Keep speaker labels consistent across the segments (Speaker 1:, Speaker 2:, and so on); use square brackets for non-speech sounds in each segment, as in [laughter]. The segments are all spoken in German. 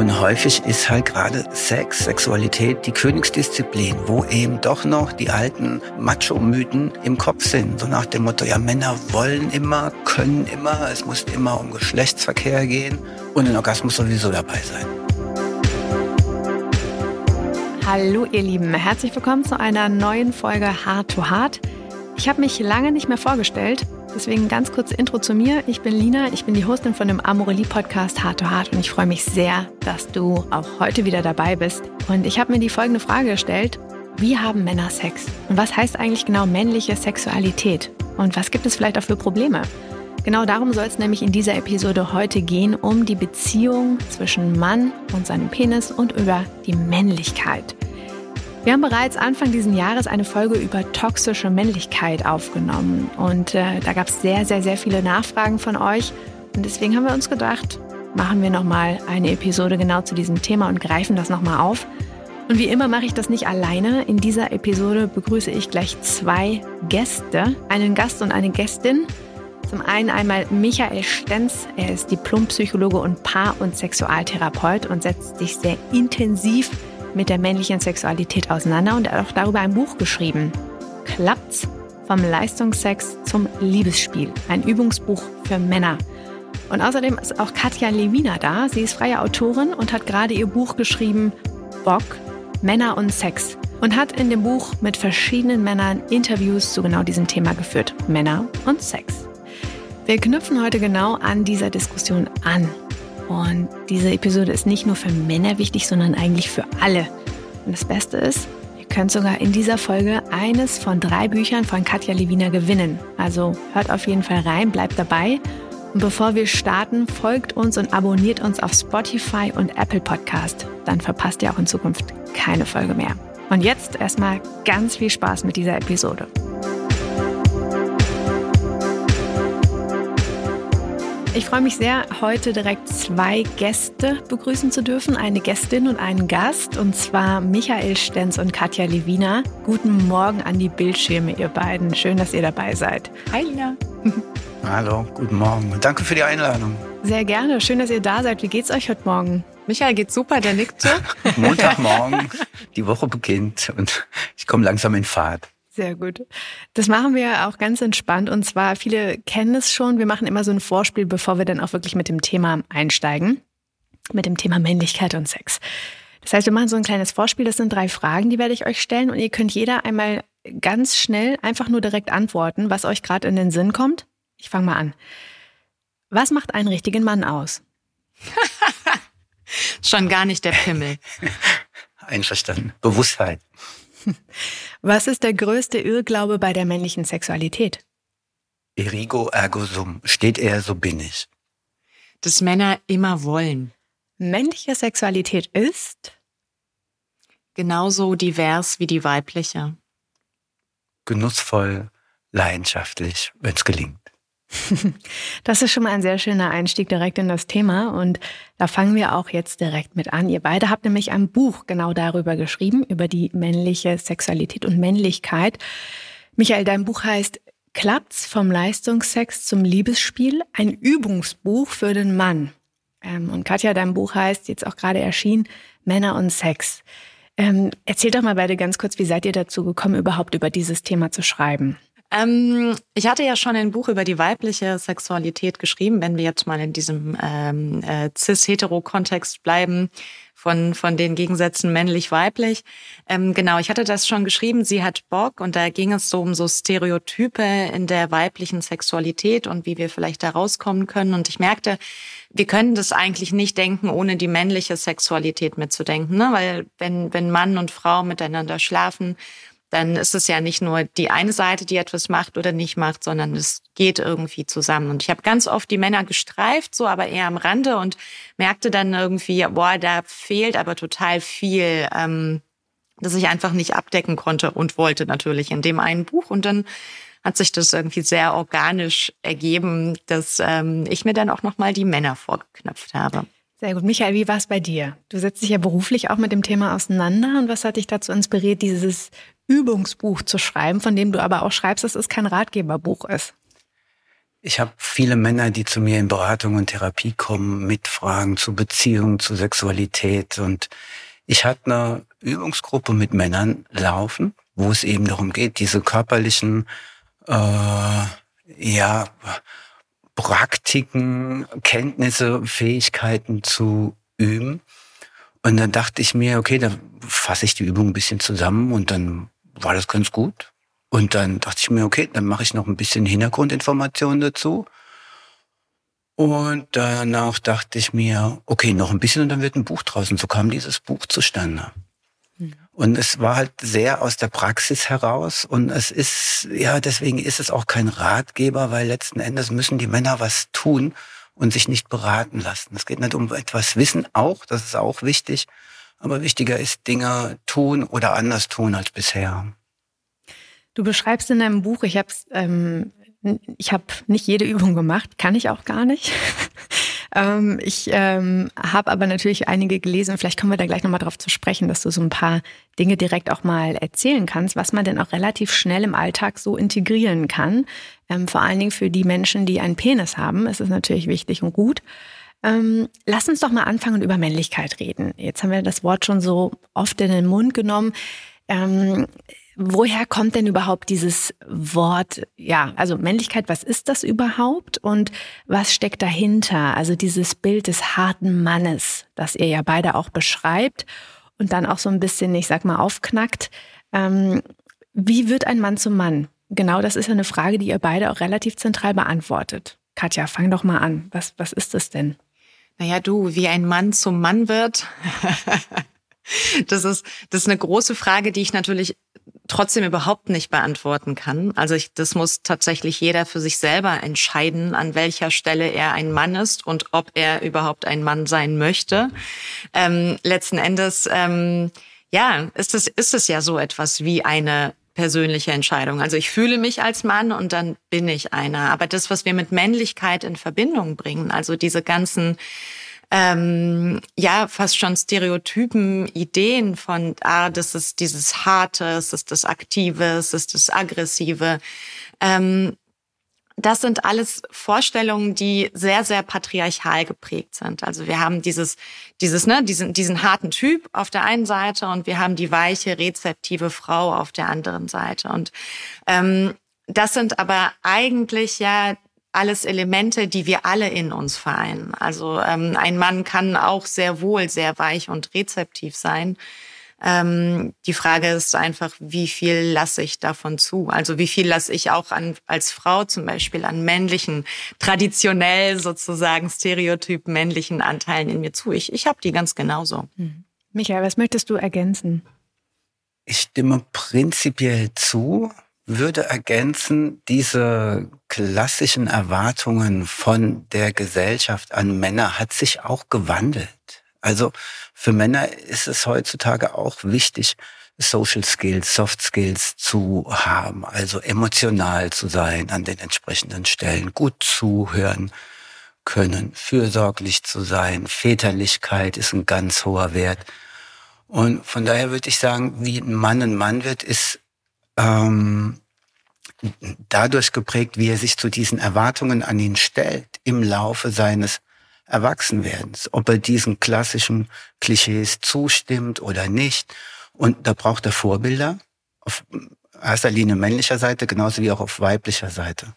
Speaker 1: Und häufig ist halt gerade Sex, Sexualität die Königsdisziplin, wo eben doch noch die alten Macho-Mythen im Kopf sind. So nach dem Motto, ja, Männer wollen immer, können immer, es muss immer um Geschlechtsverkehr gehen und ein Orgasmus sowieso dabei sein.
Speaker 2: Hallo ihr Lieben, herzlich willkommen zu einer neuen Folge Hard to Hard. Ich habe mich lange nicht mehr vorgestellt, Deswegen ganz kurze Intro zu mir. Ich bin Lina, ich bin die Hostin von dem Amorelie Podcast Hard to Hard und ich freue mich sehr, dass du auch heute wieder dabei bist. Und ich habe mir die folgende Frage gestellt. Wie haben Männer Sex? Und was heißt eigentlich genau männliche Sexualität? Und was gibt es vielleicht auch für Probleme? Genau darum soll es nämlich in dieser Episode heute gehen, um die Beziehung zwischen Mann und seinem Penis und über die Männlichkeit. Wir haben bereits Anfang dieses Jahres eine Folge über toxische Männlichkeit aufgenommen und äh, da gab es sehr, sehr, sehr viele Nachfragen von euch und deswegen haben wir uns gedacht, machen wir nochmal eine Episode genau zu diesem Thema und greifen das nochmal auf. Und wie immer mache ich das nicht alleine. In dieser Episode begrüße ich gleich zwei Gäste, einen Gast und eine Gästin. Zum einen einmal Michael Stenz. Er ist Diplompsychologe und Paar- und Sexualtherapeut und setzt sich sehr intensiv mit der männlichen Sexualität auseinander und hat auch darüber ein Buch geschrieben. Klappt's? Vom Leistungssex zum Liebesspiel. Ein Übungsbuch für Männer. Und außerdem ist auch Katja Lewina da. Sie ist freie Autorin und hat gerade ihr Buch geschrieben, Bock, Männer und Sex. Und hat in dem Buch mit verschiedenen Männern Interviews zu genau diesem Thema geführt. Männer und Sex. Wir knüpfen heute genau an dieser Diskussion an. Und diese Episode ist nicht nur für Männer wichtig, sondern eigentlich für alle. Und das Beste ist, ihr könnt sogar in dieser Folge eines von drei Büchern von Katja Lewina gewinnen. Also hört auf jeden Fall rein, bleibt dabei. Und bevor wir starten, folgt uns und abonniert uns auf Spotify und Apple Podcast. Dann verpasst ihr auch in Zukunft keine Folge mehr. Und jetzt erstmal ganz viel Spaß mit dieser Episode. Ich freue mich sehr, heute direkt zwei Gäste begrüßen zu dürfen. Eine Gästin und einen Gast, und zwar Michael Stenz und Katja Lewina. Guten Morgen an die Bildschirme, ihr beiden. Schön, dass ihr dabei seid.
Speaker 3: Hi, Lina. [laughs]
Speaker 1: Hallo, guten Morgen und danke für die Einladung.
Speaker 2: Sehr gerne. Schön, dass ihr da seid. Wie geht's euch heute Morgen?
Speaker 3: Michael geht's super, der nickt so. [laughs]
Speaker 1: Montagmorgen, die Woche beginnt und ich komme langsam in Fahrt.
Speaker 2: Sehr gut. Das machen wir auch ganz entspannt. Und zwar, viele kennen es schon. Wir machen immer so ein Vorspiel, bevor wir dann auch wirklich mit dem Thema einsteigen. Mit dem Thema Männlichkeit und Sex. Das heißt, wir machen so ein kleines Vorspiel. Das sind drei Fragen, die werde ich euch stellen. Und ihr könnt jeder einmal ganz schnell einfach nur direkt antworten, was euch gerade in den Sinn kommt. Ich fange mal an. Was macht einen richtigen Mann aus? [laughs]
Speaker 3: Schon gar nicht der Pimmel. [laughs]
Speaker 1: Einverstanden. Bewusstheit. [laughs]
Speaker 2: Was ist der größte Irrglaube bei der männlichen Sexualität?
Speaker 1: Erigo ergo sum. Steht er, so bin ich.
Speaker 3: Dass Männer immer wollen.
Speaker 2: Männliche Sexualität ist?
Speaker 3: Genauso divers wie die weibliche.
Speaker 1: Genussvoll, leidenschaftlich, wenn es gelingt.
Speaker 2: Das ist schon mal ein sehr schöner Einstieg direkt in das Thema und da fangen wir auch jetzt direkt mit an. Ihr beide habt nämlich ein Buch genau darüber geschrieben, über die männliche Sexualität und Männlichkeit. Michael, dein Buch heißt Klappt's vom Leistungssex zum Liebesspiel, ein Übungsbuch für den Mann. Ähm, und Katja, dein Buch heißt jetzt auch gerade erschienen Männer und Sex. Ähm, erzählt doch mal beide ganz kurz, wie seid ihr dazu gekommen, überhaupt über dieses Thema zu schreiben?
Speaker 3: Ähm, ich hatte ja schon ein Buch über die weibliche Sexualität geschrieben, wenn wir jetzt mal in diesem ähm, äh, cis-hetero-Kontext bleiben, von, von den Gegensätzen männlich-weiblich. Ähm, genau, ich hatte das schon geschrieben, sie hat Bock und da ging es so um so Stereotype in der weiblichen Sexualität und wie wir vielleicht da rauskommen können. Und ich merkte, wir können das eigentlich nicht denken, ohne die männliche Sexualität mitzudenken. Ne? Weil wenn, wenn Mann und Frau miteinander schlafen dann ist es ja nicht nur die eine Seite, die etwas macht oder nicht macht, sondern es geht irgendwie zusammen. Und ich habe ganz oft die Männer gestreift, so aber eher am Rande und merkte dann irgendwie, boah, da fehlt aber total viel, ähm, dass ich einfach nicht abdecken konnte und wollte natürlich in dem einen Buch. Und dann hat sich das irgendwie sehr organisch ergeben, dass ähm, ich mir dann auch nochmal die Männer vorgeknöpft habe.
Speaker 2: Sehr gut. Michael, wie war es bei dir? Du setzt dich ja beruflich auch mit dem Thema auseinander. Und was hat dich dazu inspiriert, dieses Übungsbuch zu schreiben, von dem du aber auch schreibst, dass es kein Ratgeberbuch ist?
Speaker 1: Ich habe viele Männer, die zu mir in Beratung und Therapie kommen mit Fragen zu Beziehungen, zu Sexualität. Und ich hatte eine Übungsgruppe mit Männern laufen, wo es eben darum geht, diese körperlichen äh, ja, Praktiken, Kenntnisse, Fähigkeiten zu üben. Und dann dachte ich mir, okay, dann fasse ich die Übung ein bisschen zusammen und dann war das ganz gut. Und dann dachte ich mir, okay, dann mache ich noch ein bisschen Hintergrundinformationen dazu. Und danach dachte ich mir, okay, noch ein bisschen und dann wird ein Buch draußen. So kam dieses Buch zustande. Mhm. Und es war halt sehr aus der Praxis heraus. Und es ist, ja, deswegen ist es auch kein Ratgeber, weil letzten Endes müssen die Männer was tun und sich nicht beraten lassen. Es geht nicht um etwas Wissen auch, das ist auch wichtig. Aber wichtiger ist Dinge tun oder anders tun als bisher.
Speaker 2: Du beschreibst in deinem Buch, ich habe ähm, ich habe nicht jede Übung gemacht, kann ich auch gar nicht. [laughs] ähm, ich ähm, habe aber natürlich einige gelesen. Vielleicht kommen wir da gleich nochmal drauf zu sprechen, dass du so ein paar Dinge direkt auch mal erzählen kannst, was man denn auch relativ schnell im Alltag so integrieren kann. Ähm, vor allen Dingen für die Menschen, die einen Penis haben, ist es natürlich wichtig und gut. Ähm, lass uns doch mal anfangen und über Männlichkeit reden. Jetzt haben wir das Wort schon so oft in den Mund genommen. Ähm, Woher kommt denn überhaupt dieses Wort, ja, also Männlichkeit, was ist das überhaupt und was steckt dahinter? Also dieses Bild des harten Mannes, das ihr ja beide auch beschreibt und dann auch so ein bisschen, ich sag mal, aufknackt. Ähm, wie wird ein Mann zum Mann? Genau das ist ja eine Frage, die ihr beide auch relativ zentral beantwortet. Katja, fang doch mal an. Was, was ist das denn?
Speaker 3: Naja, du, wie ein Mann zum Mann wird. [laughs] das ist, das ist eine große Frage, die ich natürlich trotzdem überhaupt nicht beantworten kann. Also ich, das muss tatsächlich jeder für sich selber entscheiden, an welcher Stelle er ein Mann ist und ob er überhaupt ein Mann sein möchte. Ähm, letzten Endes, ähm, ja, ist es, ist es ja so etwas wie eine persönliche Entscheidung. Also ich fühle mich als Mann und dann bin ich einer. Aber das, was wir mit Männlichkeit in Verbindung bringen, also diese ganzen ähm, ja fast schon Stereotypen, Ideen von, ah, das ist dieses Harte, es ist das Aktive, es ist das Aggressive. Ähm, das sind alles Vorstellungen, die sehr, sehr patriarchal geprägt sind. Also wir haben dieses, dieses, ne, diesen, diesen harten Typ auf der einen Seite und wir haben die weiche, rezeptive Frau auf der anderen Seite. Und ähm, das sind aber eigentlich ja alles Elemente, die wir alle in uns vereinen. Also ähm, ein Mann kann auch sehr wohl sehr weich und rezeptiv sein. Ähm, die Frage ist einfach, wie viel lasse ich davon zu? Also wie viel lasse ich auch an, als Frau zum Beispiel an männlichen, traditionell sozusagen stereotyp männlichen Anteilen in mir zu? Ich, ich habe die ganz genauso.
Speaker 2: Hm. Michael, was möchtest du ergänzen?
Speaker 1: Ich stimme prinzipiell zu würde ergänzen, diese klassischen Erwartungen von der Gesellschaft an Männer hat sich auch gewandelt. Also für Männer ist es heutzutage auch wichtig, Social Skills, Soft Skills zu haben, also emotional zu sein an den entsprechenden Stellen, gut zuhören können, fürsorglich zu sein. Väterlichkeit ist ein ganz hoher Wert. Und von daher würde ich sagen, wie ein Mann ein Mann wird, ist ähm, dadurch geprägt, wie er sich zu diesen Erwartungen an ihn stellt im Laufe seines Erwachsenwerdens, ob er diesen klassischen Klischees zustimmt oder nicht. Und da braucht er Vorbilder auf erster Linie männlicher Seite, genauso wie auch auf weiblicher Seite.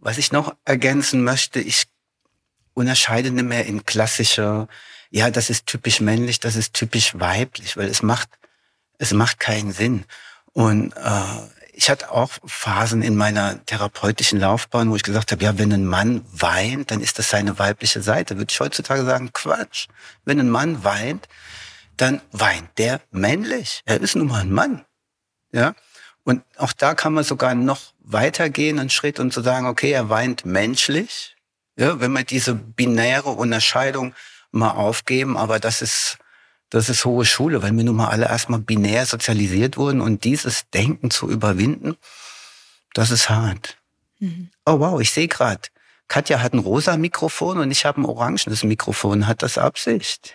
Speaker 1: Was ich noch ergänzen möchte, ich unterscheide nicht mehr in klassischer, ja, das ist typisch männlich, das ist typisch weiblich, weil es macht, es macht keinen Sinn. Und äh, ich hatte auch Phasen in meiner therapeutischen Laufbahn, wo ich gesagt habe, ja, wenn ein Mann weint, dann ist das seine weibliche Seite. Würde ich heutzutage sagen, Quatsch. Wenn ein Mann weint, dann weint der männlich. Er ist nun mal ein Mann. Ja. Und auch da kann man sogar noch weitergehen, einen Schritt und zu so sagen, okay, er weint menschlich. Ja, wenn wir diese binäre Unterscheidung mal aufgeben, aber das ist das ist hohe Schule, weil wir nun mal alle erstmal binär sozialisiert wurden und dieses Denken zu überwinden, das ist hart. Mhm. Oh wow, ich sehe gerade, Katja hat ein rosa Mikrofon und ich habe ein orangenes Mikrofon. Hat das Absicht?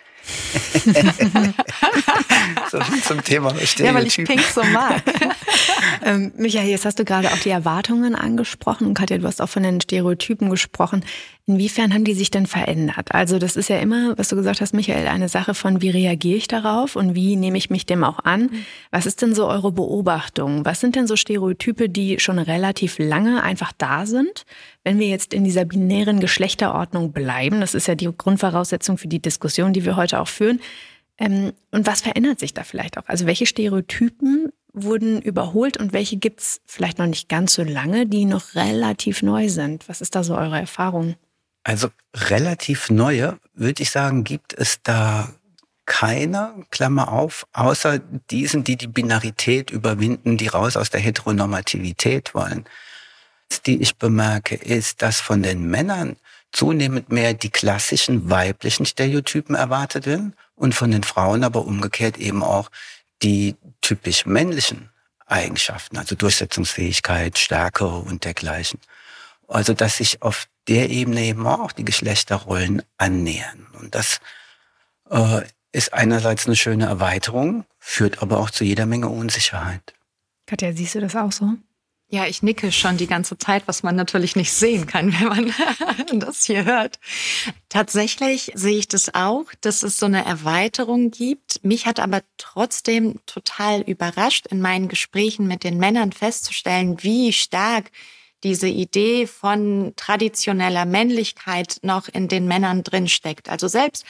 Speaker 1: So zum Thema
Speaker 3: Stereotypen. Ja, weil ich Pink so mag.
Speaker 2: ähm, Michael, jetzt hast du gerade auch die Erwartungen angesprochen und Katja, du hast auch von den Stereotypen gesprochen. Inwiefern haben die sich denn verändert? Also das ist ja immer, was du gesagt hast, Michael, eine Sache von, wie reagiere ich darauf und wie nehme ich mich dem auch an? Was ist denn so eure Beobachtung? Was sind denn so Stereotype, die schon relativ lange einfach da sind? Wenn wir jetzt in dieser binären Geschlechterordnung bleiben, das ist ja die Grundvoraussetzung für die Diskussion, die wir heute auch führen. Ähm, und was verändert sich da vielleicht auch? Also welche Stereotypen wurden überholt und welche gibt es vielleicht noch nicht ganz so lange, die noch relativ neu sind? Was ist da so eure Erfahrung?
Speaker 1: Also relativ neue, würde ich sagen, gibt es da keine, Klammer auf, außer diesen, die die Binarität überwinden, die raus aus der Heteronormativität wollen. Die ich bemerke, ist, dass von den Männern zunehmend mehr die klassischen weiblichen Stereotypen erwartet werden und von den Frauen aber umgekehrt eben auch die typisch männlichen Eigenschaften, also Durchsetzungsfähigkeit, Stärke und dergleichen. Also dass sich auf der Ebene eben auch die Geschlechterrollen annähern. Und das äh, ist einerseits eine schöne Erweiterung, führt aber auch zu jeder Menge Unsicherheit.
Speaker 2: Katja, siehst du das auch so?
Speaker 3: Ja, ich nicke schon die ganze Zeit, was man natürlich nicht sehen kann, [laughs] wenn man das hier hört. Tatsächlich sehe ich das auch, dass es so eine Erweiterung gibt. Mich hat aber trotzdem total überrascht, in meinen Gesprächen mit den Männern festzustellen, wie stark diese Idee von traditioneller Männlichkeit noch in den Männern drinsteckt. Also selbst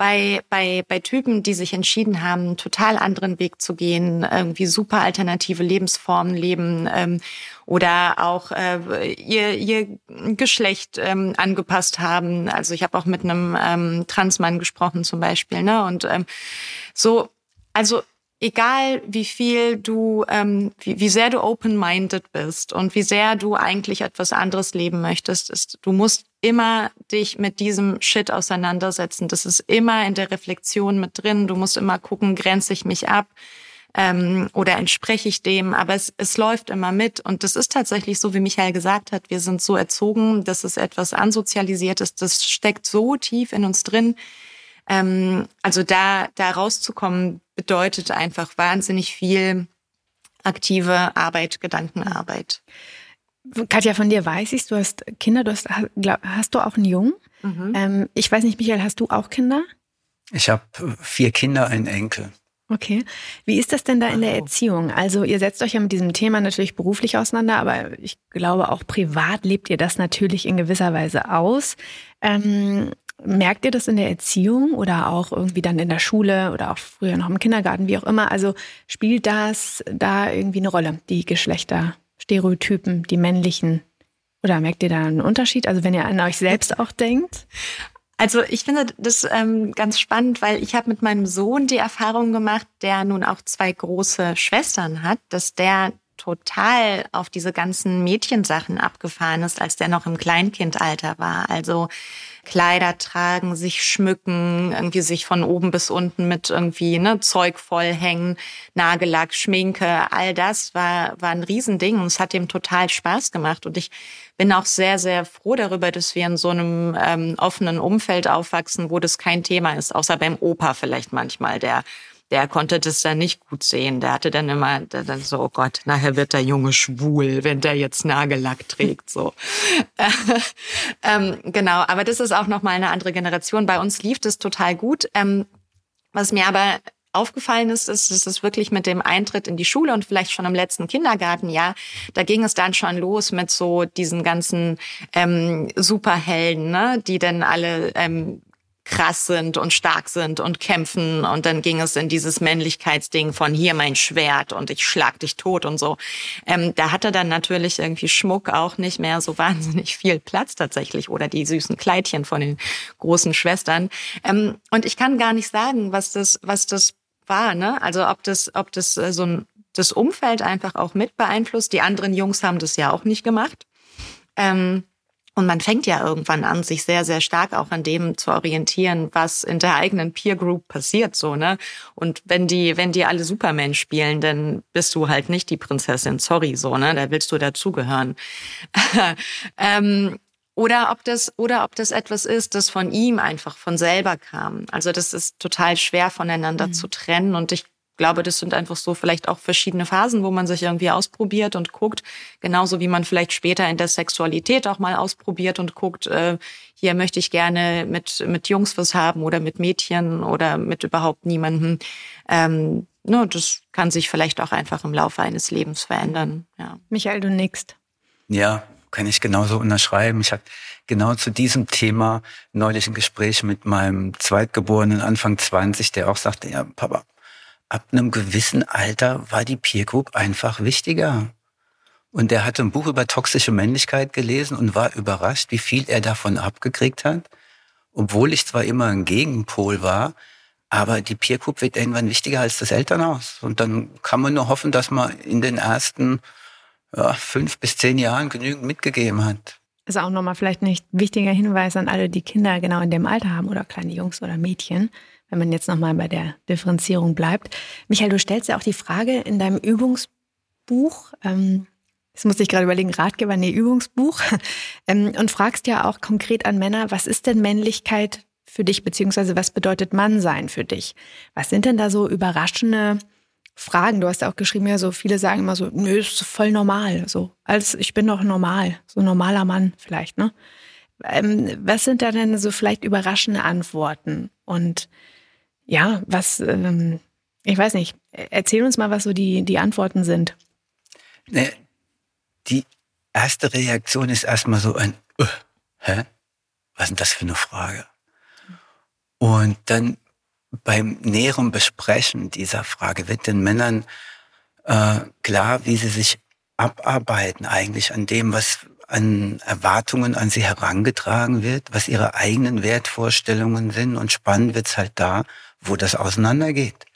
Speaker 3: bei, bei, bei Typen, die sich entschieden haben, einen total anderen Weg zu gehen, irgendwie super alternative Lebensformen leben ähm, oder auch äh, ihr, ihr Geschlecht ähm, angepasst haben. Also ich habe auch mit einem ähm, Transmann gesprochen zum Beispiel. Ne? Und ähm, so, also egal wie viel du, ähm, wie, wie sehr du open-minded bist und wie sehr du eigentlich etwas anderes leben möchtest, ist, du musst immer dich mit diesem Shit auseinandersetzen. Das ist immer in der Reflexion mit drin. Du musst immer gucken, grenze ich mich ab ähm, oder entspreche ich dem. Aber es, es läuft immer mit. Und das ist tatsächlich so, wie Michael gesagt hat, wir sind so erzogen, dass es etwas ansozialisiert ist. Das steckt so tief in uns drin. Ähm, also da, da rauszukommen, bedeutet einfach wahnsinnig viel aktive Arbeit, Gedankenarbeit.
Speaker 2: Katja, von dir weiß ich, du hast Kinder, du hast, hast du auch einen Jungen? Mhm. Ähm, ich weiß nicht, Michael, hast du auch Kinder?
Speaker 1: Ich habe vier Kinder, einen Enkel.
Speaker 2: Okay. Wie ist das denn da in der Erziehung? Also ihr setzt euch ja mit diesem Thema natürlich beruflich auseinander, aber ich glaube auch privat lebt ihr das natürlich in gewisser Weise aus. Ähm, merkt ihr das in der Erziehung oder auch irgendwie dann in der Schule oder auch früher noch im Kindergarten, wie auch immer? Also spielt das da irgendwie eine Rolle, die Geschlechter? Stereotypen, die männlichen? Oder merkt ihr da einen Unterschied? Also wenn ihr an euch selbst auch denkt?
Speaker 3: Also ich finde das ähm, ganz spannend, weil ich habe mit meinem Sohn die Erfahrung gemacht, der nun auch zwei große Schwestern hat, dass der total auf diese ganzen Mädchensachen abgefahren ist, als der noch im Kleinkindalter war. Also Kleider tragen, sich schmücken, irgendwie sich von oben bis unten mit irgendwie ne, Zeug vollhängen, Nagellack, Schminke, all das war, war ein Riesending und es hat ihm total Spaß gemacht. Und ich bin auch sehr, sehr froh darüber, dass wir in so einem ähm, offenen Umfeld aufwachsen, wo das kein Thema ist, außer beim Opa vielleicht manchmal, der der konnte das dann nicht gut sehen. Der hatte dann immer dann so, oh Gott, nachher wird der Junge schwul, wenn der jetzt Nagellack trägt. So, [laughs] ähm, genau. Aber das ist auch noch mal eine andere Generation. Bei uns lief das total gut. Ähm, was mir aber aufgefallen ist, ist, dass es wirklich mit dem Eintritt in die Schule und vielleicht schon im letzten Kindergartenjahr, da ging es dann schon los mit so diesen ganzen ähm, Superhelden, ne, die dann alle ähm, krass sind und stark sind und kämpfen. Und dann ging es in dieses Männlichkeitsding von hier mein Schwert und ich schlag dich tot und so. Ähm, da hatte dann natürlich irgendwie Schmuck auch nicht mehr so wahnsinnig viel Platz tatsächlich oder die süßen Kleidchen von den großen Schwestern. Ähm, und ich kann gar nicht sagen, was das, was das war, ne? Also ob das, ob das äh, so ein das Umfeld einfach auch mit beeinflusst. Die anderen Jungs haben das ja auch nicht gemacht. Ähm, und man fängt ja irgendwann an, sich sehr, sehr stark auch an dem zu orientieren, was in der eigenen Peer Group passiert, so, ne? Und wenn die, wenn die alle Superman spielen, dann bist du halt nicht die Prinzessin, sorry, so, ne? Da willst du dazugehören. [laughs] ähm, Oder ob das, oder ob das etwas ist, das von ihm einfach von selber kam. Also das ist total schwer voneinander mhm. zu trennen. Und ich glaube, das sind einfach so vielleicht auch verschiedene Phasen, wo man sich irgendwie ausprobiert und guckt. Genauso wie man vielleicht später in der Sexualität auch mal ausprobiert und guckt, äh, hier möchte ich gerne mit, mit Jungs was haben oder mit Mädchen oder mit überhaupt niemanden. Ähm, ne, das kann sich vielleicht auch einfach im Laufe eines Lebens verändern. Ja.
Speaker 2: Michael, du nickst.
Speaker 1: Ja, kann ich genauso unterschreiben. Ich hatte genau zu diesem Thema neulich ein Gespräch mit meinem Zweitgeborenen Anfang 20, der auch sagte, ja, Papa, ab einem gewissen Alter war die Peer Group einfach wichtiger. Und er hatte ein Buch über toxische Männlichkeit gelesen und war überrascht, wie viel er davon abgekriegt hat. Obwohl ich zwar immer ein Gegenpol war, aber die Peer Group wird irgendwann wichtiger als das Elternhaus. Und dann kann man nur hoffen, dass man in den ersten ja, fünf bis zehn Jahren genügend mitgegeben hat.
Speaker 2: Ist auch nochmal vielleicht nicht wichtiger Hinweis an alle, die Kinder genau in dem Alter haben oder kleine Jungs oder Mädchen, wenn man jetzt nochmal bei der Differenzierung bleibt. Michael, du stellst ja auch die Frage in deinem Übungsbuch, ähm, das muss ich gerade überlegen, Ratgeber, nee, Übungsbuch, [laughs] ähm, und fragst ja auch konkret an Männer, was ist denn Männlichkeit für dich, beziehungsweise was bedeutet Mannsein für dich? Was sind denn da so überraschende Fragen. Du hast ja auch geschrieben, ja, so viele sagen immer so, nö, ist voll normal. So, als ich bin doch normal, so ein normaler Mann vielleicht, ne? Ähm, was sind da denn so vielleicht überraschende Antworten? Und ja, was, ähm, ich weiß nicht, erzähl uns mal, was so die, die Antworten sind.
Speaker 1: Ne, die erste Reaktion ist erstmal so ein, uh, hä? Was ist denn das für eine Frage? Und dann beim näheren Besprechen dieser Frage wird den Männern äh, klar, wie sie sich abarbeiten eigentlich an dem, was an Erwartungen an sie herangetragen wird, was ihre eigenen Wertvorstellungen sind. Und spannend wird's halt da, wo das auseinandergeht.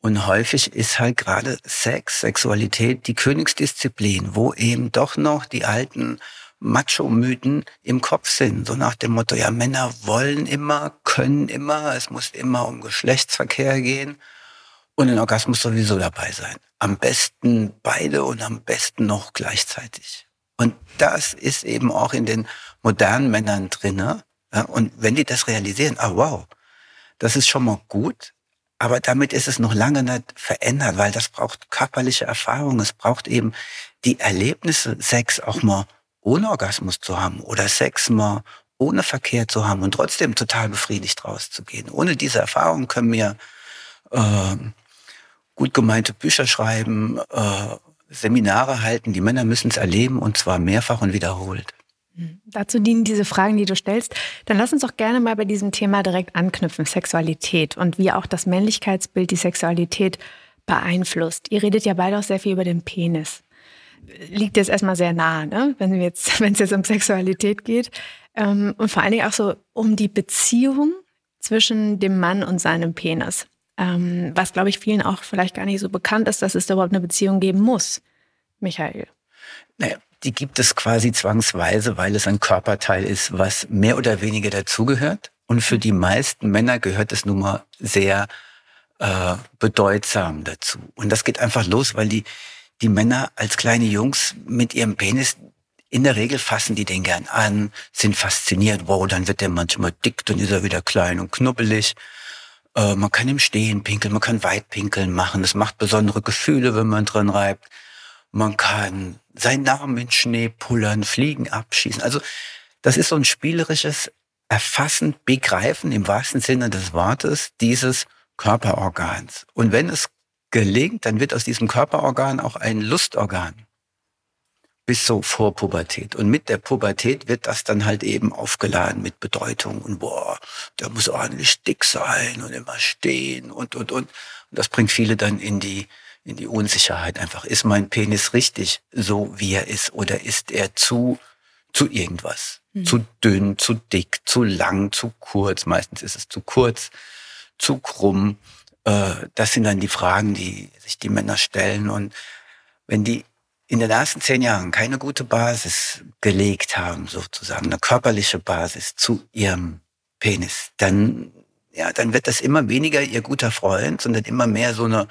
Speaker 1: Und häufig ist halt gerade Sex, Sexualität die Königsdisziplin, wo eben doch noch die alten Macho-Mythen im Kopf sind. So nach dem Motto, ja, Männer wollen immer, können immer, es muss immer um Geschlechtsverkehr gehen und ein Orgasmus sowieso dabei sein. Am besten beide und am besten noch gleichzeitig. Und das ist eben auch in den modernen Männern drinne. Ja, und wenn die das realisieren, ah wow, das ist schon mal gut, aber damit ist es noch lange nicht verändert, weil das braucht körperliche Erfahrung, es braucht eben die Erlebnisse, Sex auch mal ohne Orgasmus zu haben oder Sex mal ohne Verkehr zu haben und trotzdem total befriedigt rauszugehen. Ohne diese Erfahrung können wir äh, gut gemeinte Bücher schreiben, äh, Seminare halten. Die Männer müssen es erleben und zwar mehrfach und wiederholt.
Speaker 2: Dazu dienen diese Fragen, die du stellst. Dann lass uns doch gerne mal bei diesem Thema direkt anknüpfen, Sexualität und wie auch das Männlichkeitsbild die Sexualität beeinflusst. Ihr redet ja beide auch sehr viel über den Penis liegt jetzt erstmal sehr nah, ne? wenn [laughs] es jetzt, jetzt um Sexualität geht. Ähm, und vor allen Dingen auch so um die Beziehung zwischen dem Mann und seinem Penis. Ähm, was, glaube ich, vielen auch vielleicht gar nicht so bekannt ist, dass es da überhaupt eine Beziehung geben muss. Michael.
Speaker 1: Naja, die gibt es quasi zwangsweise, weil es ein Körperteil ist, was mehr oder weniger dazugehört. Und für die meisten Männer gehört es nun mal sehr äh, bedeutsam dazu. Und das geht einfach los, weil die die Männer als kleine Jungs mit ihrem Penis in der Regel fassen die den gern an, sind fasziniert. Wow, dann wird der manchmal dick, dann ist er wieder klein und knubbelig. Äh, man kann im Stehen pinkeln, man kann weit pinkeln machen. Das macht besondere Gefühle, wenn man dran reibt. Man kann seinen Namen in Schnee pullern, Fliegen abschießen. Also das ist so ein spielerisches Erfassen, Begreifen im wahrsten Sinne des Wortes dieses Körperorgans. Und wenn es gelingt, dann wird aus diesem Körperorgan auch ein Lustorgan. Bis so vor Pubertät. Und mit der Pubertät wird das dann halt eben aufgeladen mit Bedeutung und boah, der muss ordentlich dick sein und immer stehen und, und, und. Und das bringt viele dann in die, in die Unsicherheit einfach. Ist mein Penis richtig so, wie er ist? Oder ist er zu, zu irgendwas? Mhm. Zu dünn, zu dick, zu lang, zu kurz? Meistens ist es zu kurz, zu krumm äh, das sind dann die Fragen, die sich die Männer stellen. Und wenn die in den ersten zehn Jahren keine gute Basis gelegt haben, sozusagen, eine körperliche Basis zu ihrem Penis, dann, ja, dann wird das immer weniger ihr guter Freund, sondern immer mehr so eine,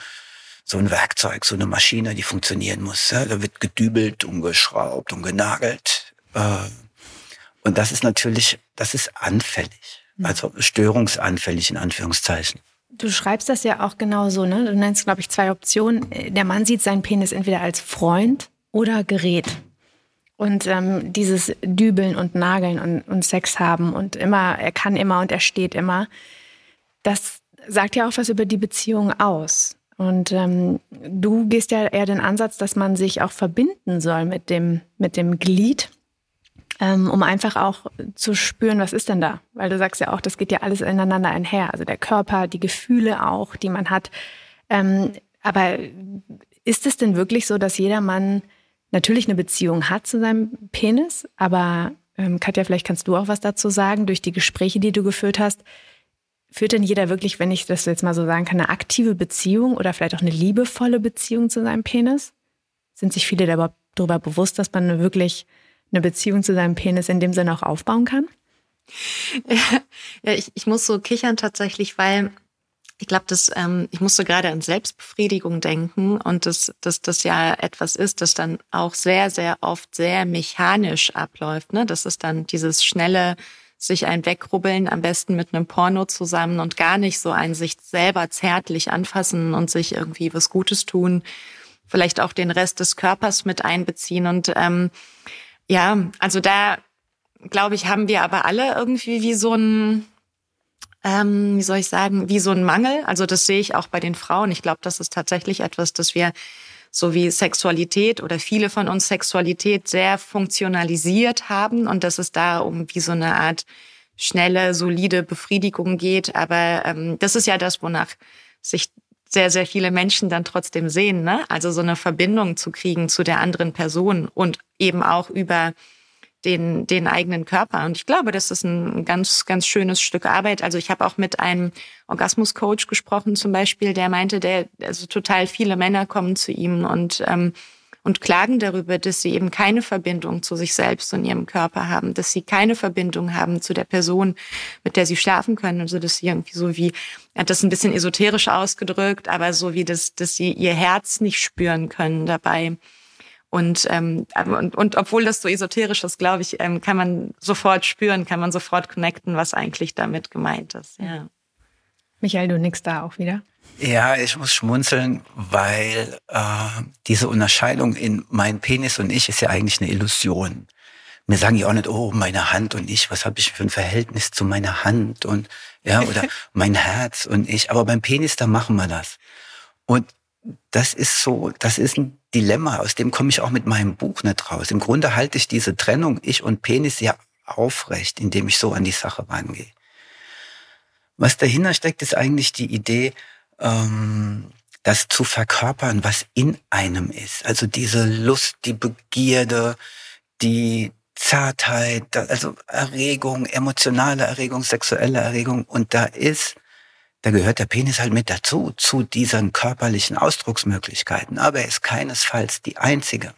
Speaker 1: so ein Werkzeug, so eine Maschine, die funktionieren muss. Ja? Da wird gedübelt und geschraubt und genagelt. Äh, Und das ist natürlich, das ist anfällig. Mhm. Also störungsanfällig in Anführungszeichen.
Speaker 2: Du schreibst das ja auch genauso, ne? Du nennst, glaube ich, zwei Optionen. Der Mann sieht seinen Penis entweder als Freund oder Gerät. Und ähm, dieses Dübeln und Nageln und, und Sex haben und immer, er kann immer und er steht immer, das sagt ja auch was über die Beziehung aus. Und ähm, du gehst ja eher den Ansatz, dass man sich auch verbinden soll mit dem, mit dem Glied, ähm, um einfach auch zu spüren, was ist denn da? Weil du sagst ja auch, das geht ja alles ineinander einher. Also der Körper, die Gefühle auch, die man hat. Ähm, aber ist es denn wirklich so, dass jeder Mann natürlich eine Beziehung hat zu seinem Penis? Aber ähm, Katja, vielleicht kannst du auch was dazu sagen, durch die Gespräche, die du geführt hast. Führt denn jeder wirklich, wenn ich das jetzt mal so sagen kann, eine aktive Beziehung oder vielleicht auch eine liebevolle Beziehung zu seinem Penis? Sind sich viele darüber bewusst, dass man wirklich eine Beziehung zu seinem Penis in dem Sinne auch aufbauen kann?
Speaker 3: Ja, ich, ich muss so kichern tatsächlich, weil ich glaube, dass ähm, ich musste gerade an Selbstbefriedigung denken und dass dass das ja etwas ist, das dann auch sehr, sehr oft sehr mechanisch abläuft. Ne? Das ist dann dieses schnelle sich ein Wegrubbeln, am besten mit einem Porno zusammen und gar nicht so ein sich selber zärtlich anfassen und sich irgendwie was Gutes tun, vielleicht auch den Rest des Körpers mit einbeziehen. Und ähm, ja, also da glaube ich, haben wir aber alle irgendwie wie so ein, ähm, wie soll ich sagen, wie so ein Mangel. Also das sehe ich auch bei den Frauen. Ich glaube, das ist tatsächlich etwas, das wir so wie Sexualität oder viele von uns Sexualität sehr funktionalisiert haben und dass es da um wie so eine Art schnelle, solide Befriedigung geht. Aber ähm, das ist ja das, wonach sich sehr, sehr viele Menschen dann trotzdem sehen. Ne? Also so eine Verbindung zu kriegen zu der anderen Person und eben auch über den, den eigenen Körper. Und ich glaube, das ist ein ganz, ganz schönes Stück Arbeit. Also ich habe auch mit einem Orgasmuscoach gesprochen zum Beispiel, der meinte, der, also total viele Männer kommen zu ihm und ähm, und klagen darüber, dass sie eben keine Verbindung zu sich selbst und ihrem Körper haben, dass sie keine Verbindung haben zu der Person, mit der sie schlafen können. Also dass sie irgendwie so wie, er hat das ein bisschen esoterisch ausgedrückt, aber so wie das, dass sie ihr Herz nicht spüren können dabei. Und, ähm, und, und obwohl das so esoterisch ist, glaube ich, ähm, kann man sofort spüren, kann man sofort connecten, was eigentlich damit gemeint ist. Ja.
Speaker 2: Michael, du nix da auch wieder?
Speaker 1: Ja, ich muss schmunzeln, weil äh, diese Unterscheidung in mein Penis und ich ist ja eigentlich eine Illusion. Mir sagen ja auch nicht, oh, meine Hand und ich, was habe ich für ein Verhältnis zu meiner Hand und ja, oder [laughs] mein Herz und ich. Aber beim Penis, da machen wir das. Und das ist so, das ist ein Dilemma, aus dem komme ich auch mit meinem Buch nicht raus. Im Grunde halte ich diese Trennung Ich und Penis ja aufrecht, indem ich so an die Sache rangehe. Was dahinter steckt, ist eigentlich die Idee, ähm, das zu verkörpern, was in einem ist. Also diese Lust, die Begierde, die Zartheit, also Erregung, emotionale Erregung, sexuelle Erregung. Und da ist, da gehört der Penis halt mit dazu, zu diesen körperlichen Ausdrucksmöglichkeiten. Aber er ist keinesfalls die einzige.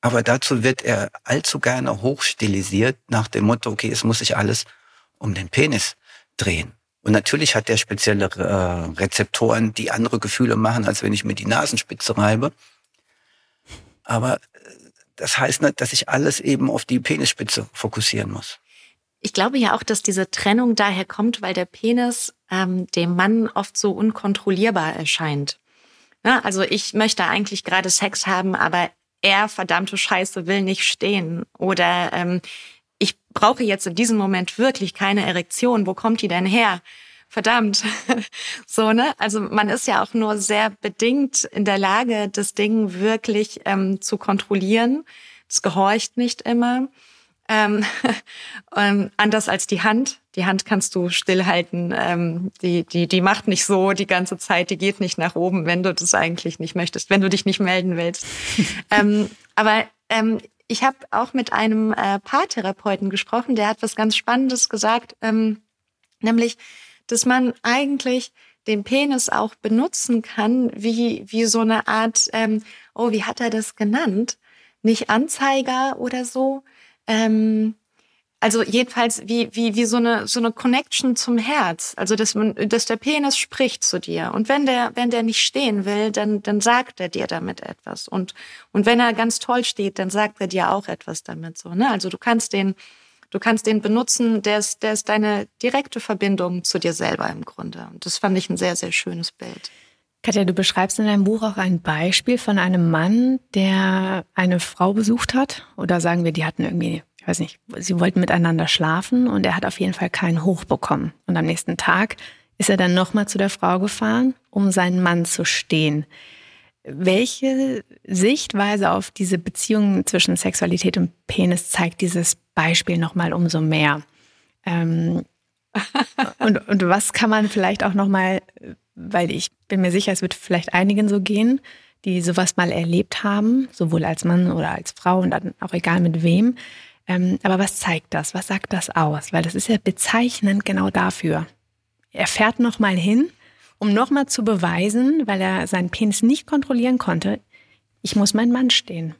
Speaker 1: Aber dazu wird er allzu gerne hochstilisiert nach dem Motto, okay, es muss sich alles um den Penis drehen. Und natürlich hat der spezielle äh, Rezeptoren, die andere Gefühle machen, als wenn ich mir die Nasenspitze reibe. Aber äh, das heißt nicht, dass ich alles eben auf die Penisspitze fokussieren muss.
Speaker 3: Ich glaube ja auch, dass diese Trennung daher kommt, weil der Penis ähm, dem Mann oft so unkontrollierbar erscheint. Ja, also ich möchte eigentlich gerade Sex haben, aber er, verdammte Scheiße, will nicht stehen. Oder ähm, ich brauche jetzt in diesem Moment wirklich keine Erektion. Wo kommt die denn her? Verdammt. [laughs] so, ne? Also man ist ja auch nur sehr bedingt in der Lage, das Ding wirklich ähm, zu kontrollieren. Es gehorcht nicht immer. Ähm, [laughs] ähm, anders als die Hand. Die Hand kannst du stillhalten. Ähm, die, die, die macht nicht so die ganze Zeit. Die geht nicht nach oben, wenn du das eigentlich nicht möchtest, wenn du dich nicht melden willst. [laughs] ähm, aber ähm, ich habe auch mit einem äh, Paartherapeuten gesprochen, der hat was ganz Spannendes gesagt, ähm, nämlich, dass man eigentlich den Penis auch benutzen kann wie, wie so eine Art, ähm, oh, wie hat er das genannt? Nicht Anzeiger oder so, ähm, also jedenfalls wie, wie, wie so eine, so eine Connection zum Herz. Also, dass man, dass der Penis spricht zu dir. Und wenn der, wenn der nicht stehen will, dann, dann sagt er dir damit etwas. Und, und wenn er ganz toll steht, dann sagt er dir auch etwas damit so, ne? Also du kannst den, Du kannst den benutzen, der ist, der ist deine direkte Verbindung zu dir selber im Grunde. Und das fand ich ein sehr, sehr schönes Bild.
Speaker 2: Katja, du beschreibst in deinem Buch auch ein Beispiel von einem Mann, der eine Frau besucht hat. Oder sagen wir, die hatten irgendwie, ich weiß nicht, sie wollten miteinander schlafen und er hat auf jeden Fall keinen Hoch bekommen. Und am nächsten Tag ist er dann nochmal zu der Frau gefahren, um seinen Mann zu stehen. Welche Sichtweise auf diese Beziehung zwischen Sexualität und Penis zeigt dieses Beispiel nochmal umso mehr? Ähm, [laughs] und, und was kann man vielleicht auch nochmal, weil ich bin mir sicher, es wird vielleicht einigen so gehen, die sowas mal erlebt haben, sowohl als Mann oder als Frau und dann auch egal mit wem. Ähm, aber was zeigt das? Was sagt das aus? Weil das ist ja bezeichnend genau dafür. Er fährt nochmal hin, um nochmal zu beweisen, weil er seinen Penis nicht kontrollieren konnte, ich muss meinen Mann stehen.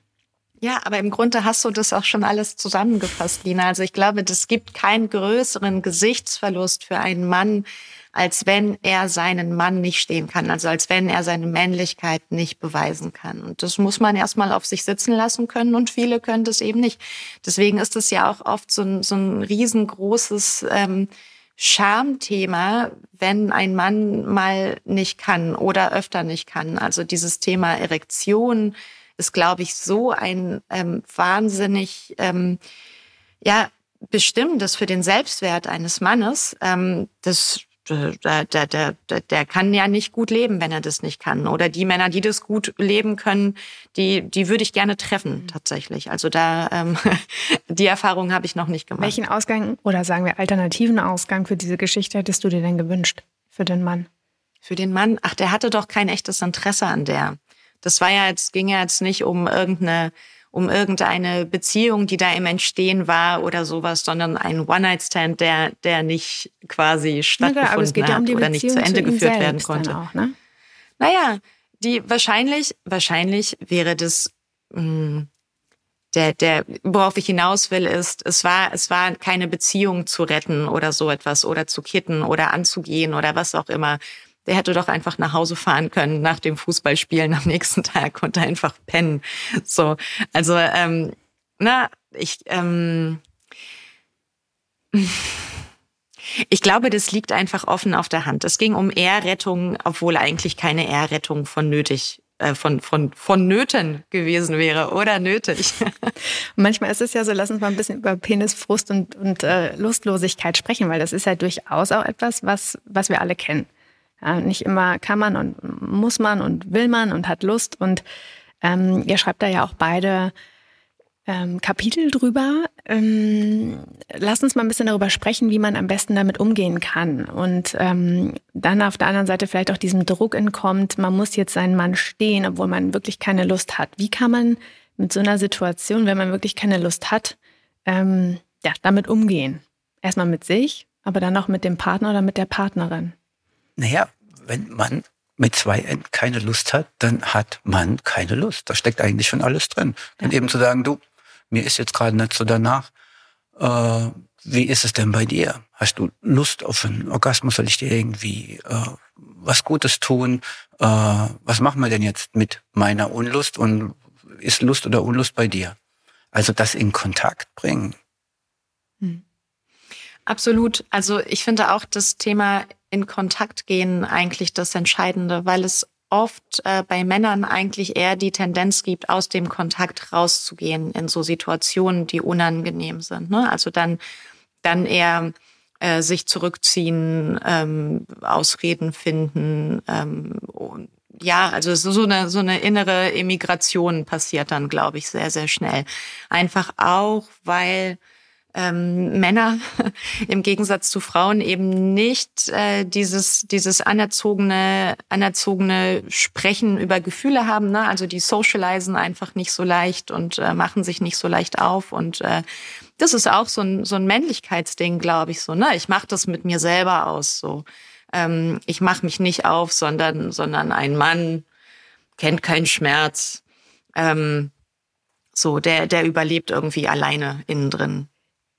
Speaker 3: Ja, aber im Grunde hast du das auch schon alles zusammengefasst, Lina. Also ich glaube, das gibt keinen größeren Gesichtsverlust für einen Mann, als wenn er seinen Mann nicht stehen kann, also als wenn er seine Männlichkeit nicht beweisen kann. Und das muss man erstmal auf sich sitzen lassen können und viele können das eben nicht. Deswegen ist es ja auch oft so ein, so ein riesengroßes ähm, Schamthema, wenn ein Mann mal nicht kann oder öfter nicht kann. Also dieses Thema Erektion ist, glaube ich, so ein ähm, wahnsinnig, ähm, ja, bestimmendes für den Selbstwert eines Mannes. Ähm, das der, der, der, der kann ja nicht gut leben, wenn er das nicht kann. Oder die Männer, die das gut leben können, die, die würde ich gerne treffen, mhm. tatsächlich. Also da, ähm, [laughs] die Erfahrung habe ich noch nicht gemacht.
Speaker 2: Welchen Ausgang oder sagen wir alternativen Ausgang für diese Geschichte hättest du dir denn gewünscht für den Mann?
Speaker 3: Für den Mann? Ach, der hatte doch kein echtes Interesse an der. Das war ja jetzt, ging ja jetzt nicht um irgendeine um irgendeine Beziehung, die da im Entstehen war oder sowas, sondern ein One-Night-Stand, der, der nicht quasi stattgefunden ja, hat um oder nicht zu Ende zu geführt werden konnte. Auch, ne? Naja, die wahrscheinlich, wahrscheinlich wäre das mh, hm, der, der, worauf ich hinaus will, ist, es war, es war keine Beziehung zu retten oder so etwas oder zu kitten oder anzugehen oder was auch immer der hätte doch einfach nach Hause fahren können nach dem Fußballspielen am nächsten Tag und einfach pennen. So, also ähm, na, ich ähm, ich glaube, das liegt einfach offen auf der Hand. Es ging um Ehrrettung, obwohl eigentlich keine Ehrrettung von nötig äh, von, von, von Nöten gewesen wäre oder nötig. [laughs]
Speaker 2: Manchmal ist es ja so, lass uns mal ein bisschen über Penisfrust und, und äh, Lustlosigkeit sprechen, weil das ist ja durchaus auch etwas, was, was wir alle kennen. Ja, nicht immer kann man und muss man und will man und hat Lust. Und ähm, ihr schreibt da ja auch beide ähm, Kapitel drüber. Ähm, lasst uns mal ein bisschen darüber sprechen, wie man am besten damit umgehen kann. Und ähm, dann auf der anderen Seite vielleicht auch diesem Druck entkommt, man muss jetzt seinen Mann stehen, obwohl man wirklich keine Lust hat. Wie kann man mit so einer Situation, wenn man wirklich keine Lust hat, ähm, ja, damit umgehen? Erstmal mit sich, aber dann auch mit dem Partner oder mit der Partnerin.
Speaker 1: Naja, wenn man mit zwei N keine Lust hat, dann hat man keine Lust. Da steckt eigentlich schon alles drin. Dann ja. eben zu sagen, du, mir ist jetzt gerade nicht so danach. Äh, wie ist es denn bei dir? Hast du Lust auf einen Orgasmus? Soll ich dir irgendwie äh, was Gutes tun? Äh, was machen wir denn jetzt mit meiner Unlust? Und ist Lust oder Unlust bei dir? Also das in Kontakt bringen.
Speaker 3: Hm. Absolut. Also ich finde auch das Thema in Kontakt gehen eigentlich das Entscheidende, weil es oft äh, bei Männern eigentlich eher die Tendenz gibt, aus dem Kontakt rauszugehen in so Situationen, die unangenehm sind. Ne? Also dann, dann eher äh, sich zurückziehen, ähm, Ausreden finden. Ähm, und ja, also so eine, so eine innere Emigration passiert dann, glaube ich, sehr, sehr schnell. Einfach auch, weil ähm, Männer [laughs] im Gegensatz zu Frauen eben nicht äh, dieses dieses anerzogene anerzogene Sprechen über Gefühle haben, ne? Also die socialisen einfach nicht so leicht und äh, machen sich nicht so leicht auf und äh, das ist auch so ein so ein Männlichkeitsding, glaube ich so. Ne, ich mache das mit mir selber aus. So, ähm, ich mache mich nicht auf, sondern sondern ein Mann kennt keinen Schmerz. Ähm, so, der der überlebt irgendwie alleine innen drin.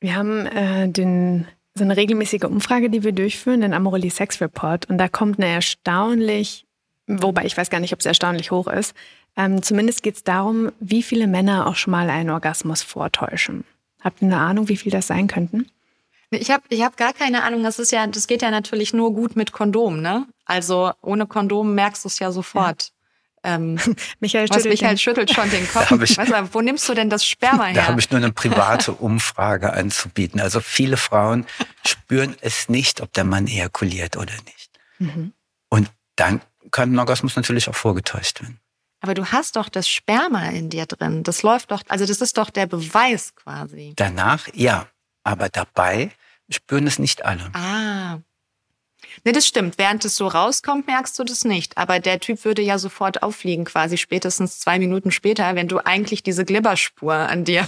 Speaker 2: Wir haben äh, den, so eine regelmäßige Umfrage, die wir durchführen, den Amorelli Sex Report. Und da kommt eine erstaunlich, wobei ich weiß gar nicht, ob es erstaunlich hoch ist. Ähm, zumindest geht es darum, wie viele Männer auch schon mal einen Orgasmus vortäuschen. Habt ihr eine Ahnung, wie viel das sein könnten?
Speaker 3: Ich habe ich hab gar keine Ahnung. Das ist ja, das geht ja natürlich nur gut mit Kondom, ne? Also ohne Kondom merkst du es ja sofort. Ja. Ähm, [laughs] Michael, schüttelt, Michael schüttelt schon den [laughs] Kopf. Ich, du, wo nimmst du denn das Sperma her?
Speaker 1: Da habe ich nur eine [laughs] private Umfrage anzubieten. Also viele Frauen spüren es nicht, ob der Mann ejakuliert oder nicht. Mhm. Und dann kann ein Orgasmus natürlich auch vorgetäuscht werden.
Speaker 3: Aber du hast doch das Sperma in dir drin. Das läuft doch, also das ist doch der Beweis quasi.
Speaker 1: Danach, ja. Aber dabei spüren es nicht alle.
Speaker 3: Ah. Nee, das stimmt. Während es so rauskommt, merkst du das nicht. Aber der Typ würde ja sofort auffliegen, quasi spätestens zwei Minuten später, wenn du eigentlich diese Glibberspur an dir.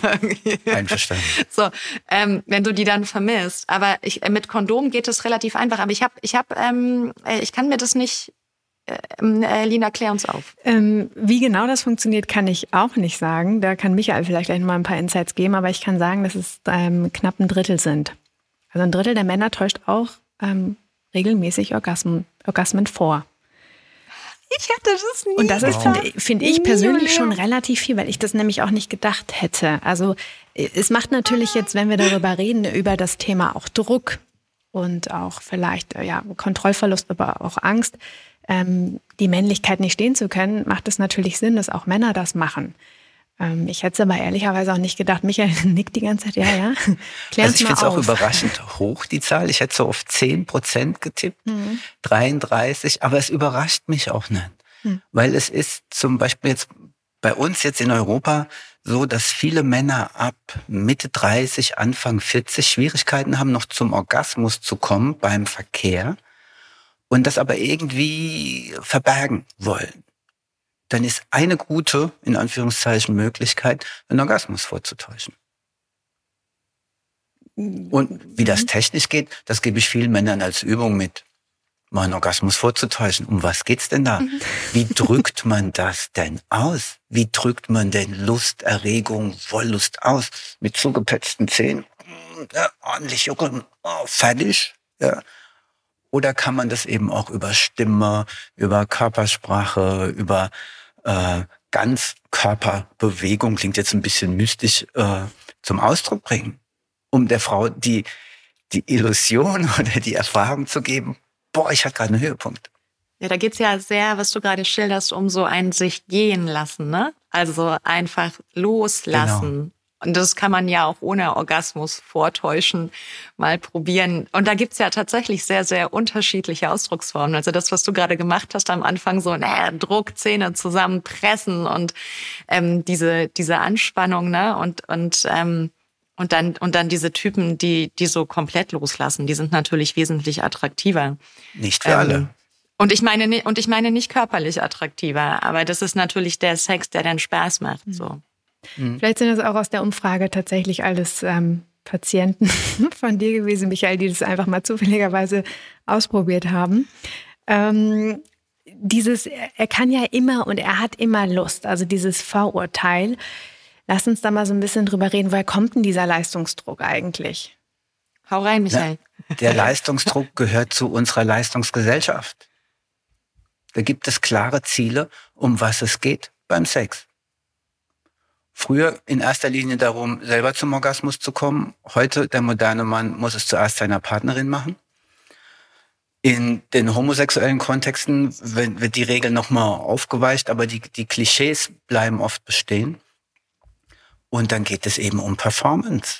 Speaker 1: Einverstanden. [laughs]
Speaker 3: So, ähm, wenn du die dann vermisst. Aber ich, äh, mit Kondom geht es relativ einfach. Aber ich habe, ich habe, ähm, äh, ich kann mir das nicht äh, ähm, äh, Lina, klär uns auf.
Speaker 2: Ähm, wie genau das funktioniert, kann ich auch nicht sagen. Da kann Michael vielleicht gleich noch mal ein paar Insights geben, aber ich kann sagen, dass es ähm, knapp ein Drittel sind. Also ein Drittel der Männer täuscht auch ähm, regelmäßig Orgasmen, Orgasmen vor.
Speaker 3: Ich hatte das nie.
Speaker 2: Und das ist, finde find ich persönlich schon relativ viel, weil ich das nämlich auch nicht gedacht hätte. Also es macht natürlich jetzt, wenn wir darüber reden, über das Thema auch Druck und auch vielleicht ja, Kontrollverlust, aber auch Angst, ähm, die Männlichkeit nicht stehen zu können, macht es natürlich Sinn, dass auch Männer das machen. Ähm, ich hätte es aber ehrlicherweise auch nicht gedacht. Michael [laughs] nickt die ganze Zeit, ja, ja. [laughs]
Speaker 1: Klär also ich finde es auch überraschend [laughs] hoch, die Zahl. Ich hätte so auf 10 Prozent getippt, mhm. 33, aber es überrascht mich auch nicht. Mhm. Weil es ist zum Beispiel jetzt bei uns jetzt in Europa so, dass viele Männer ab Mitte 30, Anfang 40 Schwierigkeiten haben, noch zum Orgasmus zu kommen beim Verkehr und das aber irgendwie verbergen wollen, dann ist eine gute, in Anführungszeichen, Möglichkeit, einen Orgasmus vorzutäuschen. Und wie das mhm. technisch geht, das gebe ich vielen Männern als Übung mit. Mal einen Orgasmus vorzutäuschen. Um was geht's denn da? Mhm. Wie drückt man das denn aus? Wie drückt man denn Lust, Erregung, Wollust aus? Mit zugepetzten Zähnen, ja, ordentlich juckeln, oh, fertig. Ja. Oder kann man das eben auch über Stimme, über Körpersprache, über äh, Ganzkörperbewegung, klingt jetzt ein bisschen mystisch, äh, zum Ausdruck bringen, um der Frau die, die Illusion [laughs] oder die Erfahrung zu geben, boah, ich hatte gerade einen Höhepunkt.
Speaker 3: Ja, da geht's ja sehr, was du gerade schilderst, um so ein sich gehen lassen, ne? Also einfach loslassen. Und das kann man ja auch ohne Orgasmus vortäuschen, mal probieren. Und da gibt's ja tatsächlich sehr, sehr unterschiedliche Ausdrucksformen. Also das, was du gerade gemacht hast am Anfang, so naja, Druck, Zähne zusammenpressen und ähm, diese, diese Anspannung, ne? Und, und ähm, und dann, und dann diese Typen, die, die so komplett loslassen, die sind natürlich wesentlich attraktiver.
Speaker 1: Nicht für ähm, alle.
Speaker 3: Und ich meine, und ich meine nicht körperlich attraktiver, aber das ist natürlich der Sex, der dann Spaß macht, so.
Speaker 2: Mhm. Vielleicht sind das auch aus der Umfrage tatsächlich alles ähm, Patienten [laughs] von dir gewesen, Michael, die das einfach mal zufälligerweise ausprobiert haben. Ähm, dieses, er kann ja immer und er hat immer Lust, also dieses Vorurteil. Lass uns da mal so ein bisschen drüber reden. Woher kommt denn dieser Leistungsdruck eigentlich?
Speaker 3: Hau rein, Michael.
Speaker 1: Ja, der Leistungsdruck gehört zu unserer Leistungsgesellschaft. Da gibt es klare Ziele, um was es geht beim Sex. Früher in erster Linie darum, selber zum Orgasmus zu kommen. Heute, der moderne Mann muss es zuerst seiner Partnerin machen. In den homosexuellen Kontexten wird die Regel nochmal aufgeweicht, aber die, die Klischees bleiben oft bestehen. Und dann geht es eben um Performance.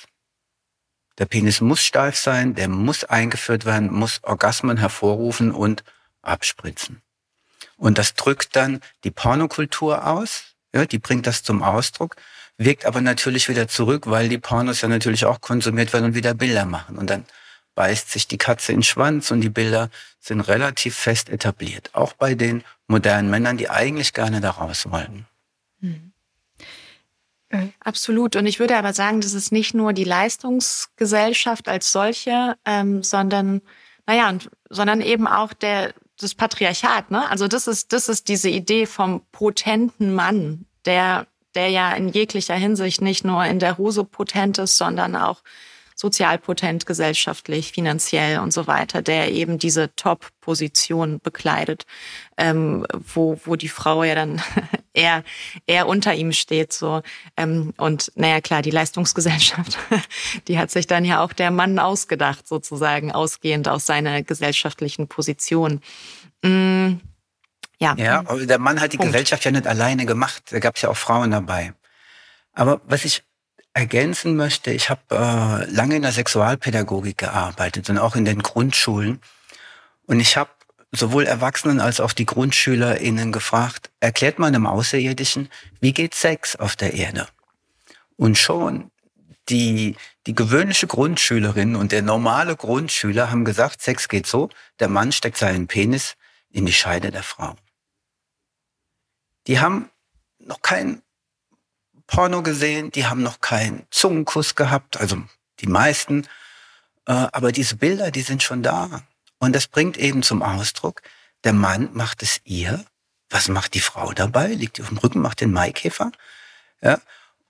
Speaker 1: Der Penis muss steif sein, der muss eingeführt werden, muss Orgasmen hervorrufen und abspritzen. Und das drückt dann die Pornokultur aus, ja, die bringt das zum Ausdruck, wirkt aber natürlich wieder zurück, weil die Pornos ja natürlich auch konsumiert werden und wieder Bilder machen. Und dann beißt sich die Katze in den Schwanz und die Bilder sind relativ fest etabliert. Auch bei den modernen Männern, die eigentlich gerne da raus wollen. Mhm.
Speaker 3: Absolut. Und ich würde aber sagen, das ist nicht nur die Leistungsgesellschaft als solche, ähm, sondern, naja, sondern eben auch der, das Patriarchat, ne? Also das ist, das ist diese Idee vom potenten Mann, der, der ja in jeglicher Hinsicht nicht nur in der Hose potent ist, sondern auch sozial potent, gesellschaftlich, finanziell und so weiter, der eben diese Top-Position bekleidet, ähm, wo, wo die Frau ja dann [laughs] er, er unter ihm steht. so ähm, Und naja, klar, die Leistungsgesellschaft, [laughs] die hat sich dann ja auch der Mann ausgedacht, sozusagen, ausgehend aus seiner gesellschaftlichen Position. Mm,
Speaker 1: ja. ja, der Mann hat die Punkt. Gesellschaft ja nicht alleine gemacht. Da gab es ja auch Frauen dabei. Aber was ich ergänzen möchte, ich habe äh, lange in der Sexualpädagogik gearbeitet und auch in den Grundschulen. Und ich habe sowohl Erwachsenen als auch die GrundschülerInnen gefragt, erklärt man einem Außerirdischen, wie geht Sex auf der Erde? Und schon die, die gewöhnliche Grundschülerin und der normale Grundschüler haben gesagt, Sex geht so, der Mann steckt seinen Penis in die Scheide der Frau. Die haben noch kein Porno gesehen, die haben noch keinen Zungenkuss gehabt, also die meisten. Äh, aber diese Bilder, die sind schon da. Und das bringt eben zum Ausdruck, der Mann macht es ihr. Was macht die Frau dabei? Liegt auf dem Rücken, macht den Maikäfer. Ja?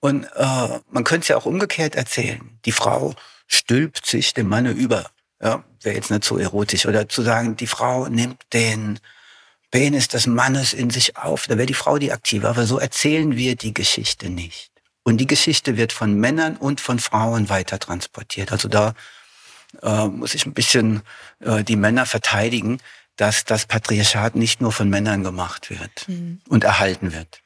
Speaker 1: Und äh, man könnte es ja auch umgekehrt erzählen. Die Frau stülpt sich dem Manne über. Ja, wäre jetzt nicht so erotisch. Oder zu sagen, die Frau nimmt den Penis des Mannes in sich auf. Da wäre die Frau die aktive. Aber so erzählen wir die Geschichte nicht. Und die Geschichte wird von Männern und von Frauen weiter transportiert. Also da äh, muss ich ein bisschen äh, die Männer verteidigen, dass das Patriarchat nicht nur von Männern gemacht wird mhm. und erhalten wird.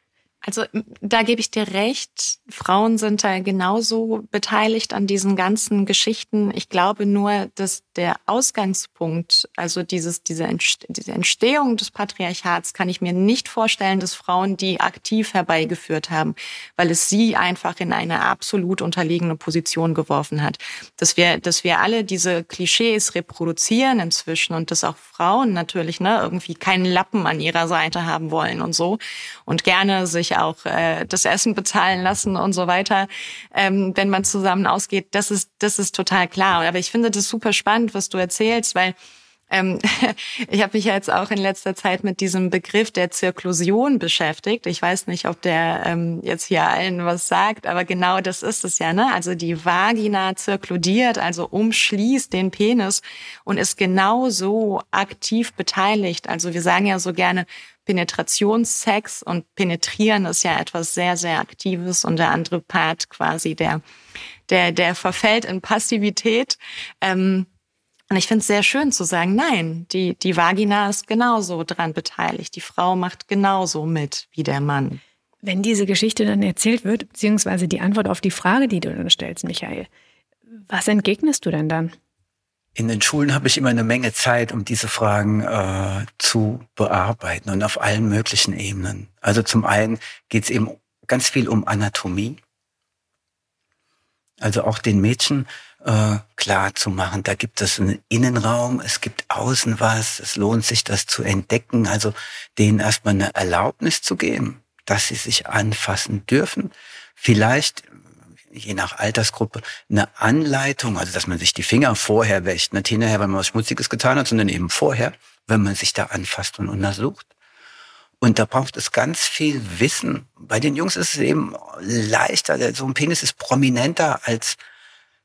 Speaker 3: Also da gebe ich dir recht. Frauen sind da genauso beteiligt an diesen ganzen Geschichten. Ich glaube nur, dass der Ausgangspunkt, also dieses, diese, Entstehung des Patriarchats, kann ich mir nicht vorstellen, dass Frauen die aktiv herbeigeführt haben, weil es sie einfach in eine absolut unterlegene Position geworfen hat. Dass wir, dass wir alle diese Klischees reproduzieren inzwischen und dass auch Frauen natürlich ne, irgendwie keinen Lappen an ihrer Seite haben wollen und so und gerne sich auch äh, das Essen bezahlen lassen und so weiter, ähm, wenn man zusammen ausgeht. Das ist, das ist total klar. Aber ich finde das super spannend, was du erzählst, weil ähm, [laughs] ich habe mich jetzt auch in letzter Zeit mit diesem Begriff der Zirklusion beschäftigt. Ich weiß nicht, ob der ähm, jetzt hier allen was sagt, aber genau das ist es ja. Ne? Also die Vagina zirkludiert, also umschließt den Penis und ist genauso aktiv beteiligt. Also wir sagen ja so gerne Penetrationssex und penetrieren ist ja etwas sehr, sehr Aktives und der andere Part quasi, der, der, der verfällt in Passivität. Ähm, und ich finde es sehr schön zu sagen, nein, die, die Vagina ist genauso dran beteiligt. Die Frau macht genauso mit wie der Mann.
Speaker 2: Wenn diese Geschichte dann erzählt wird, beziehungsweise die Antwort auf die Frage, die du dann stellst, Michael, was entgegnest du denn dann?
Speaker 1: In den Schulen habe ich immer eine Menge Zeit, um diese Fragen äh, zu bearbeiten und auf allen möglichen Ebenen. Also zum einen geht es eben ganz viel um Anatomie. Also auch den Mädchen äh, klar zu machen. Da gibt es einen Innenraum, es gibt außen was, es lohnt sich, das zu entdecken, also denen erstmal eine Erlaubnis zu geben, dass sie sich anfassen dürfen. Vielleicht, je nach Altersgruppe, eine Anleitung, also dass man sich die Finger vorher wäscht, nicht hinterher, wenn man was Schmutziges getan hat, sondern eben vorher, wenn man sich da anfasst und untersucht. Und da braucht es ganz viel Wissen. Bei den Jungs ist es eben leichter. So ein Penis ist prominenter als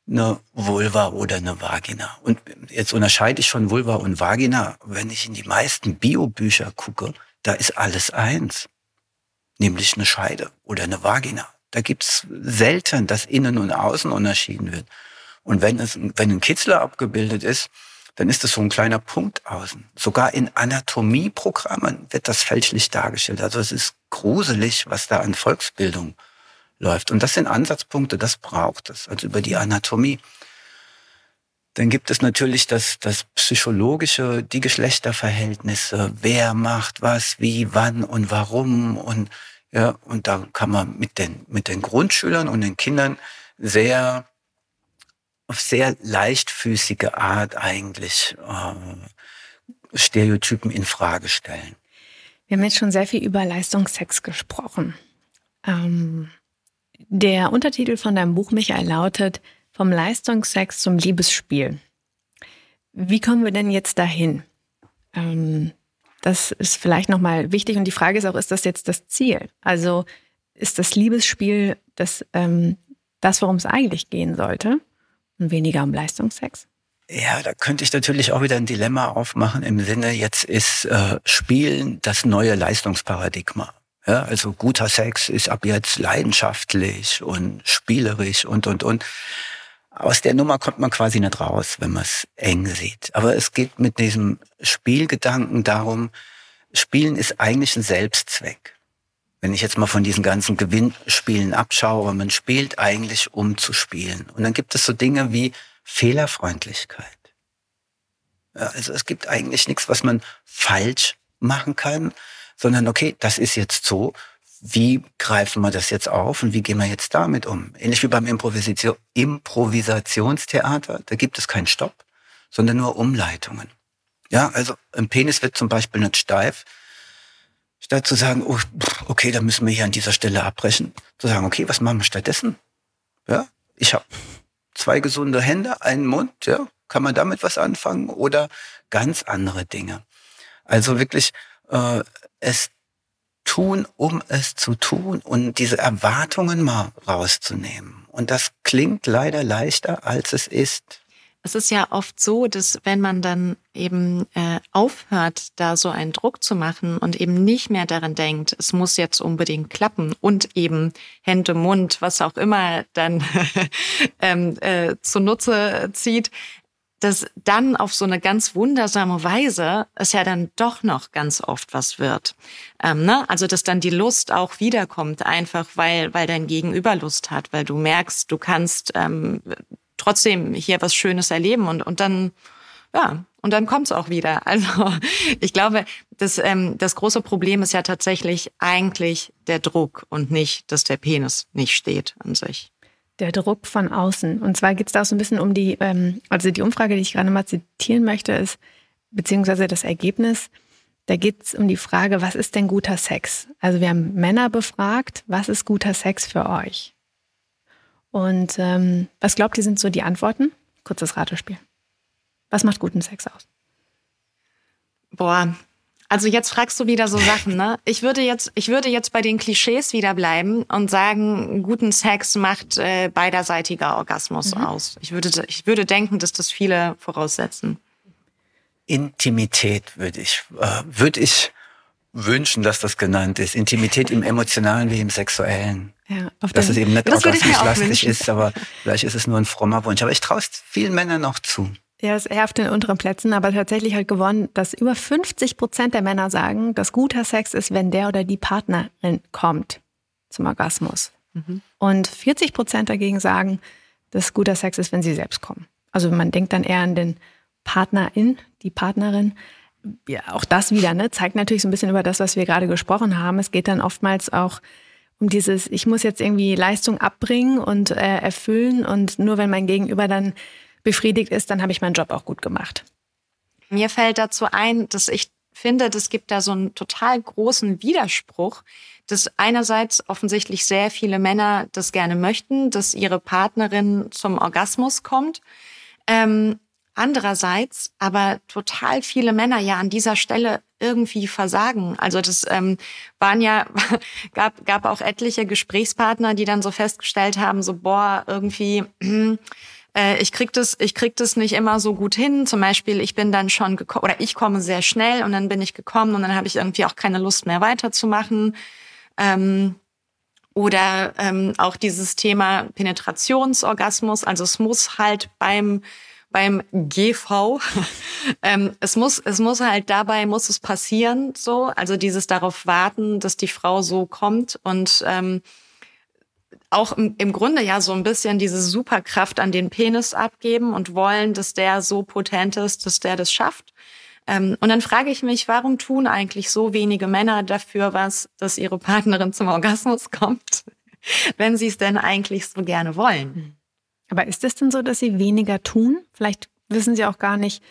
Speaker 1: eine Vulva oder eine Vagina. Und jetzt unterscheide ich schon Vulva und Vagina. Wenn ich in die meisten Biobücher gucke, da ist alles eins. Nämlich eine Scheide oder eine Vagina. Da gibt's selten, dass innen und außen unterschieden wird. Und wenn, es, wenn ein Kitzler abgebildet ist, dann ist das so ein kleiner Punkt außen. Sogar in Anatomieprogrammen wird das fälschlich dargestellt. Also es ist gruselig, was da an Volksbildung läuft. Und das sind Ansatzpunkte, das braucht es, also über die Anatomie. Dann gibt es natürlich das, das Psychologische, die Geschlechterverhältnisse, wer macht was, wie, wann und warum und ja, und da kann man mit den, mit den Grundschülern und den Kindern sehr, auf sehr leichtfüßige Art eigentlich äh, Stereotypen in Frage stellen.
Speaker 2: Wir haben jetzt schon sehr viel über Leistungsex gesprochen. Ähm, der Untertitel von deinem Buch, Michael, lautet Vom Leistungsex zum Liebesspiel. Wie kommen wir denn jetzt dahin? Ähm, das ist vielleicht nochmal wichtig. Und die Frage ist auch, ist das jetzt das Ziel? Also ist das Liebesspiel das, ähm, das worum es eigentlich gehen sollte und weniger um Leistungsex?
Speaker 1: Ja, da könnte ich natürlich auch wieder ein Dilemma aufmachen im Sinne, jetzt ist äh, Spielen das neue Leistungsparadigma. Ja, also guter Sex ist ab jetzt leidenschaftlich und spielerisch und, und, und. Aus der Nummer kommt man quasi nicht raus, wenn man es eng sieht. Aber es geht mit diesem Spielgedanken darum, Spielen ist eigentlich ein Selbstzweck. Wenn ich jetzt mal von diesen ganzen Gewinnspielen abschaue, man spielt eigentlich, um zu spielen. Und dann gibt es so Dinge wie Fehlerfreundlichkeit. Also es gibt eigentlich nichts, was man falsch machen kann, sondern okay, das ist jetzt so. Wie greifen wir das jetzt auf und wie gehen wir jetzt damit um? Ähnlich wie beim Improvisation, Improvisationstheater, da gibt es keinen Stopp, sondern nur Umleitungen. Ja, also ein Penis wird zum Beispiel nicht steif. Statt zu sagen, oh, okay, da müssen wir hier an dieser Stelle abbrechen, zu sagen, okay, was machen wir stattdessen? Ja, ich habe zwei gesunde Hände, einen Mund, ja, kann man damit was anfangen oder ganz andere Dinge. Also wirklich äh, es tun, um es zu tun und diese Erwartungen mal rauszunehmen. Und das klingt leider leichter, als es ist.
Speaker 3: Es ist ja oft so, dass wenn man dann eben äh, aufhört, da so einen Druck zu machen und eben nicht mehr daran denkt, es muss jetzt unbedingt klappen und eben Hände, Mund, was auch immer dann [laughs] ähm, äh, zunutze zieht, dass dann auf so eine ganz wundersame Weise es ja dann doch noch ganz oft was wird. Ähm, ne? Also dass dann die Lust auch wiederkommt, einfach weil, weil dein Gegenüber Lust hat, weil du merkst, du kannst ähm, trotzdem hier was Schönes erleben und, und dann, ja, und dann kommt's auch wieder. [laughs] Also ich glaube, das, ähm, das große Problem ist ja tatsächlich eigentlich der Druck und nicht, dass der Penis nicht steht an sich.
Speaker 2: Der Druck von außen. Und zwar geht es da auch so ein bisschen um die, ähm, also die Umfrage, die ich gerade mal zitieren möchte, ist, beziehungsweise das Ergebnis, da geht es um die Frage, was ist denn guter Sex? Also wir haben Männer befragt, was ist guter Sex für euch? Und ähm, was glaubt ihr, sind so die Antworten? Kurzes Ratespiel. Was macht guten Sex aus?
Speaker 3: Boah, also jetzt fragst du wieder so Sachen, ne? Ich würde jetzt, ich würde jetzt bei den Klischees wieder bleiben und sagen, guten Sex macht äh, beiderseitiger Orgasmus mhm. aus. Ich würde, ich würde denken, dass das viele voraussetzen.
Speaker 1: Intimität würde ich, äh, würde ich wünschen, dass das genannt ist. Intimität im emotionalen wie im sexuellen. Ja, dass es eben nicht orgasmuslastig ist, aber vielleicht ist es nur ein frommer Wunsch. Aber ich traue es vielen Männern noch zu.
Speaker 2: Ja, ist eher auf den unteren Plätzen, aber tatsächlich halt gewonnen, dass über 50 Prozent der Männer sagen, dass guter Sex ist, wenn der oder die Partnerin kommt zum Orgasmus. Mhm. Und 40 Prozent dagegen sagen, dass guter Sex ist, wenn sie selbst kommen. Also man denkt dann eher an den Partnerin, die Partnerin. Ja, auch das wieder, ne, zeigt natürlich so ein bisschen über das, was wir gerade gesprochen haben. Es geht dann oftmals auch um dieses, ich muss jetzt irgendwie Leistung abbringen und äh, erfüllen und nur wenn mein Gegenüber dann befriedigt ist, dann habe ich meinen Job auch gut gemacht.
Speaker 3: Mir fällt dazu ein, dass ich finde, es gibt da so einen total großen Widerspruch, dass einerseits offensichtlich sehr viele Männer das gerne möchten, dass ihre Partnerin zum Orgasmus kommt. Ähm, andererseits aber total viele Männer ja an dieser Stelle irgendwie versagen. Also das ähm, waren ja [laughs] gab gab auch etliche Gesprächspartner, die dann so festgestellt haben, so boah irgendwie [clears throat] äh, ich krieg das, ich krieg das nicht immer so gut hin. Zum Beispiel, ich bin dann schon gekommen oder ich komme sehr schnell und dann bin ich gekommen und dann habe ich irgendwie auch keine Lust mehr weiterzumachen. Ähm, oder ähm, auch dieses Thema Penetrationsorgasmus. Also es muss halt beim beim GV, [laughs] ähm, es muss es muss halt dabei muss es passieren so. Also dieses darauf warten, dass die Frau so kommt und ähm, auch im, im Grunde ja so ein bisschen diese Superkraft an den Penis abgeben und wollen, dass der so potent ist, dass der das schafft. Ähm, und dann frage ich mich, warum tun eigentlich so wenige Männer dafür was, dass ihre Partnerin zum Orgasmus kommt, [laughs] wenn sie es denn eigentlich so gerne wollen?
Speaker 2: Aber ist es denn so, dass sie weniger tun? Vielleicht wissen sie auch gar nicht,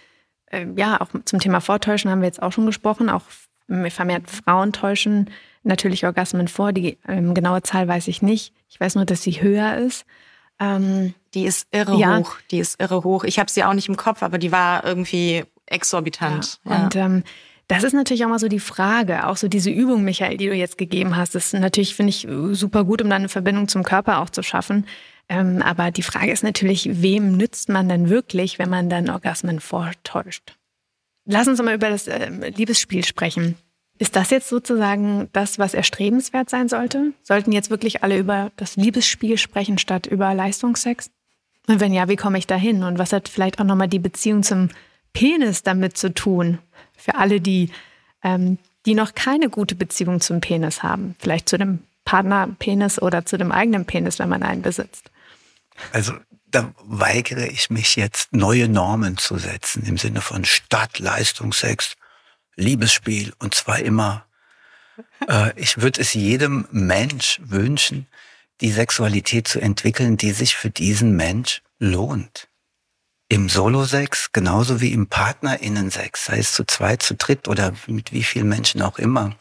Speaker 2: äh, ja, auch zum Thema Vortäuschen haben wir jetzt auch schon gesprochen, auch vermehrt Frauen täuschen natürlich Orgasmen vor. Die ähm, genaue Zahl weiß ich nicht. Ich weiß nur, dass sie höher ist.
Speaker 3: Ähm, die ist irre ja. hoch. Die ist irre hoch. Ich habe sie auch nicht im Kopf, aber die war irgendwie exorbitant.
Speaker 2: Ja. Und ähm, das ist natürlich auch mal so die Frage, auch so diese Übung, Michael, die du jetzt gegeben hast. Das ist natürlich, finde ich, super gut, um dann eine Verbindung zum Körper auch zu schaffen. Ähm, aber die Frage ist natürlich, wem nützt man denn wirklich, wenn man dann Orgasmen vortäuscht? Lass uns mal über das äh, Liebesspiel sprechen. Ist das jetzt sozusagen das, was erstrebenswert sein sollte? Sollten jetzt wirklich alle über das Liebesspiel sprechen statt über Leistungsex? Und wenn ja, wie komme ich da hin? Und was hat vielleicht auch nochmal die Beziehung zum Penis damit zu tun? Für alle, die, ähm, die noch keine gute Beziehung zum Penis haben. Vielleicht zu dem Partnerpenis oder zu dem eigenen Penis, wenn man einen besitzt.
Speaker 1: Also da weigere ich mich jetzt, neue Normen zu setzen im Sinne von Stadt, Leistungsex, Liebesspiel und zwar immer. Äh, ich würde es jedem Mensch wünschen, die Sexualität zu entwickeln, die sich für diesen Mensch lohnt. Im Solo-Sex genauso wie im Partnerinnen-Sex, sei es zu zweit, zu dritt oder mit wie vielen Menschen auch immer.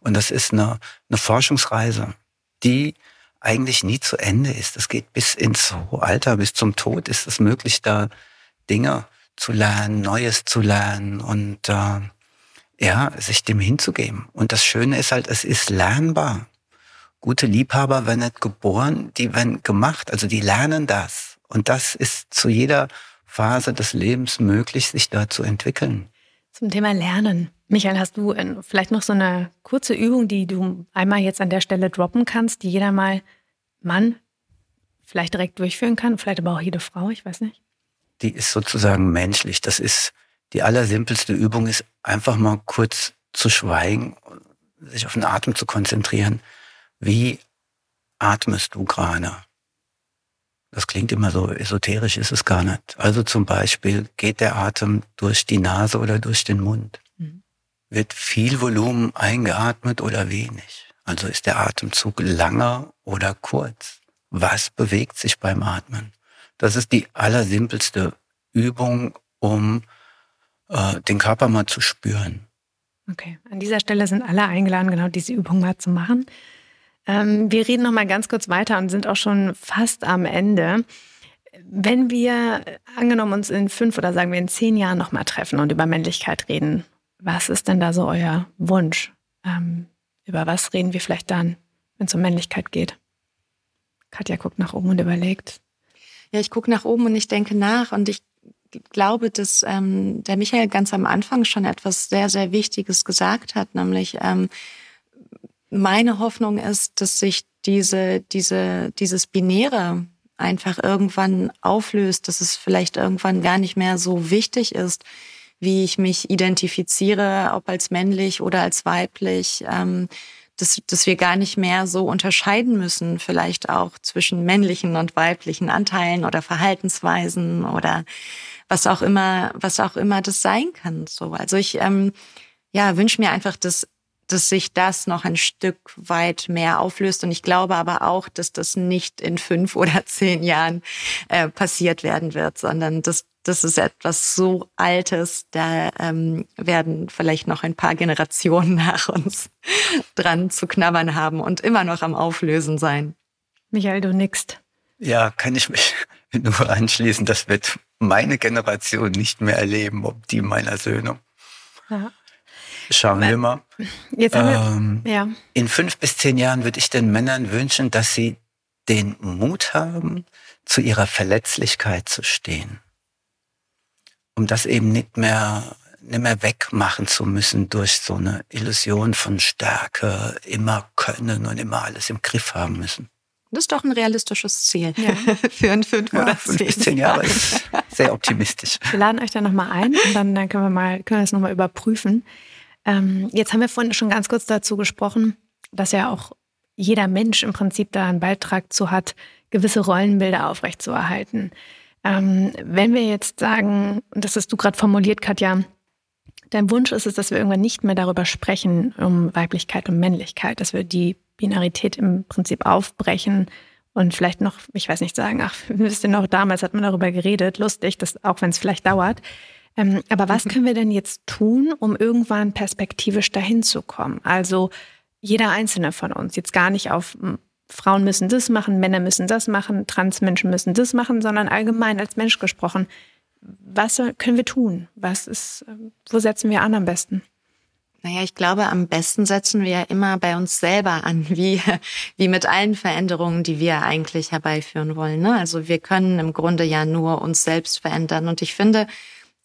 Speaker 1: Und das ist eine, eine Forschungsreise, die eigentlich nie zu Ende ist. Es geht bis ins Alter, bis zum Tod ist es möglich, da Dinge zu lernen, Neues zu lernen und äh, ja, sich dem hinzugeben. Und das Schöne ist halt, es ist lernbar. Gute Liebhaber werden nicht geboren, die werden gemacht, also die lernen das. Und das ist zu jeder Phase des Lebens möglich, sich da zu entwickeln.
Speaker 2: Zum Thema Lernen. Michael, hast du äh, vielleicht noch so eine kurze Übung, die du einmal jetzt an der Stelle droppen kannst, die jeder mal Mann vielleicht direkt durchführen kann, vielleicht aber auch jede Frau, ich weiß nicht?
Speaker 1: Die ist sozusagen menschlich. Das ist die allersimpelste Übung, ist einfach mal kurz zu schweigen, sich auf den Atem zu konzentrieren. Wie atmest du gerade? Das klingt immer so esoterisch, ist es gar nicht. Also zum Beispiel geht der Atem durch die Nase oder durch den Mund. Wird viel Volumen eingeatmet oder wenig? Also ist der Atemzug langer oder kurz? Was bewegt sich beim Atmen? Das ist die allersimpelste Übung, um äh, den Körper mal zu spüren.
Speaker 2: Okay, an dieser Stelle sind alle eingeladen, genau diese Übung mal zu machen. Ähm, wir reden noch mal ganz kurz weiter und sind auch schon fast am Ende. Wenn wir angenommen uns in fünf oder sagen wir in zehn Jahren noch mal treffen und über Männlichkeit reden, was ist denn da so euer Wunsch? Ähm, über was reden wir vielleicht dann, wenn es um Männlichkeit geht? Katja guckt nach oben und überlegt.
Speaker 3: Ja, ich gucke nach oben und ich denke nach und ich glaube, dass ähm, der Michael ganz am Anfang schon etwas sehr, sehr Wichtiges gesagt hat, nämlich ähm, meine Hoffnung ist, dass sich diese, diese, dieses Binäre einfach irgendwann auflöst, dass es vielleicht irgendwann gar nicht mehr so wichtig ist, wie ich mich identifiziere, ob als männlich oder als weiblich, ähm, dass, dass wir gar nicht mehr so unterscheiden müssen, vielleicht auch zwischen männlichen und weiblichen Anteilen oder Verhaltensweisen oder was auch immer, was auch immer das sein kann. So, also ich ähm, ja wünsche mir einfach, dass dass sich das noch ein Stück weit mehr auflöst. Und ich glaube aber auch, dass das nicht in fünf [laughs] oder zehn Jahren äh, passiert werden wird, sondern dass das ist etwas so Altes, da ähm, werden vielleicht noch ein paar Generationen [laughs] nach uns dran zu knabbern haben und immer noch am Auflösen sein.
Speaker 2: Michael, du nickst.
Speaker 1: Ja, kann ich mich [laughs] nur anschließen. Das wird meine Generation nicht mehr erleben, ob die meiner Söhne. Ja. Schauen wir mal.
Speaker 2: Jetzt haben wir, ähm, ja.
Speaker 1: In fünf bis zehn Jahren würde ich den Männern wünschen, dass sie den Mut haben, zu ihrer Verletzlichkeit zu stehen. Um das eben nicht mehr, nicht mehr wegmachen zu müssen durch so eine Illusion von Stärke, immer können und immer alles im Griff haben müssen.
Speaker 3: Das ist doch ein realistisches Ziel ja. [laughs] für ein fünf ja, oder fünf bis zehn Jahre. Ist
Speaker 1: sehr optimistisch.
Speaker 2: Wir laden euch da nochmal ein und dann, dann können wir mal, können wir das nochmal überprüfen. Ähm, jetzt haben wir vorhin schon ganz kurz dazu gesprochen, dass ja auch jeder Mensch im Prinzip da einen Beitrag zu hat, gewisse Rollenbilder aufrechtzuerhalten. Ähm, wenn wir jetzt sagen, und das hast du gerade formuliert, Katja, dein Wunsch ist es, dass wir irgendwann nicht mehr darüber sprechen, um Weiblichkeit und Männlichkeit, dass wir die Binarität im Prinzip aufbrechen und vielleicht noch, ich weiß nicht, sagen, ach, [laughs] wisst ihr noch, damals hat man darüber geredet, lustig, dass, auch wenn es vielleicht dauert. Ähm, aber was mhm. können wir denn jetzt tun, um irgendwann perspektivisch dahin zu kommen? Also jeder einzelne von uns, jetzt gar nicht auf hm, Frauen müssen das machen, Männer müssen das machen, Transmenschen müssen das machen, sondern allgemein als Mensch gesprochen. Was können wir tun? Was ist, ähm, wo setzen wir an am besten?
Speaker 3: Naja, ich glaube, am besten setzen wir ja immer bei uns selber an, [laughs] wie, wie mit allen Veränderungen, die wir eigentlich herbeiführen wollen. Ne? Also wir können im Grunde ja nur uns selbst verändern. Und ich finde,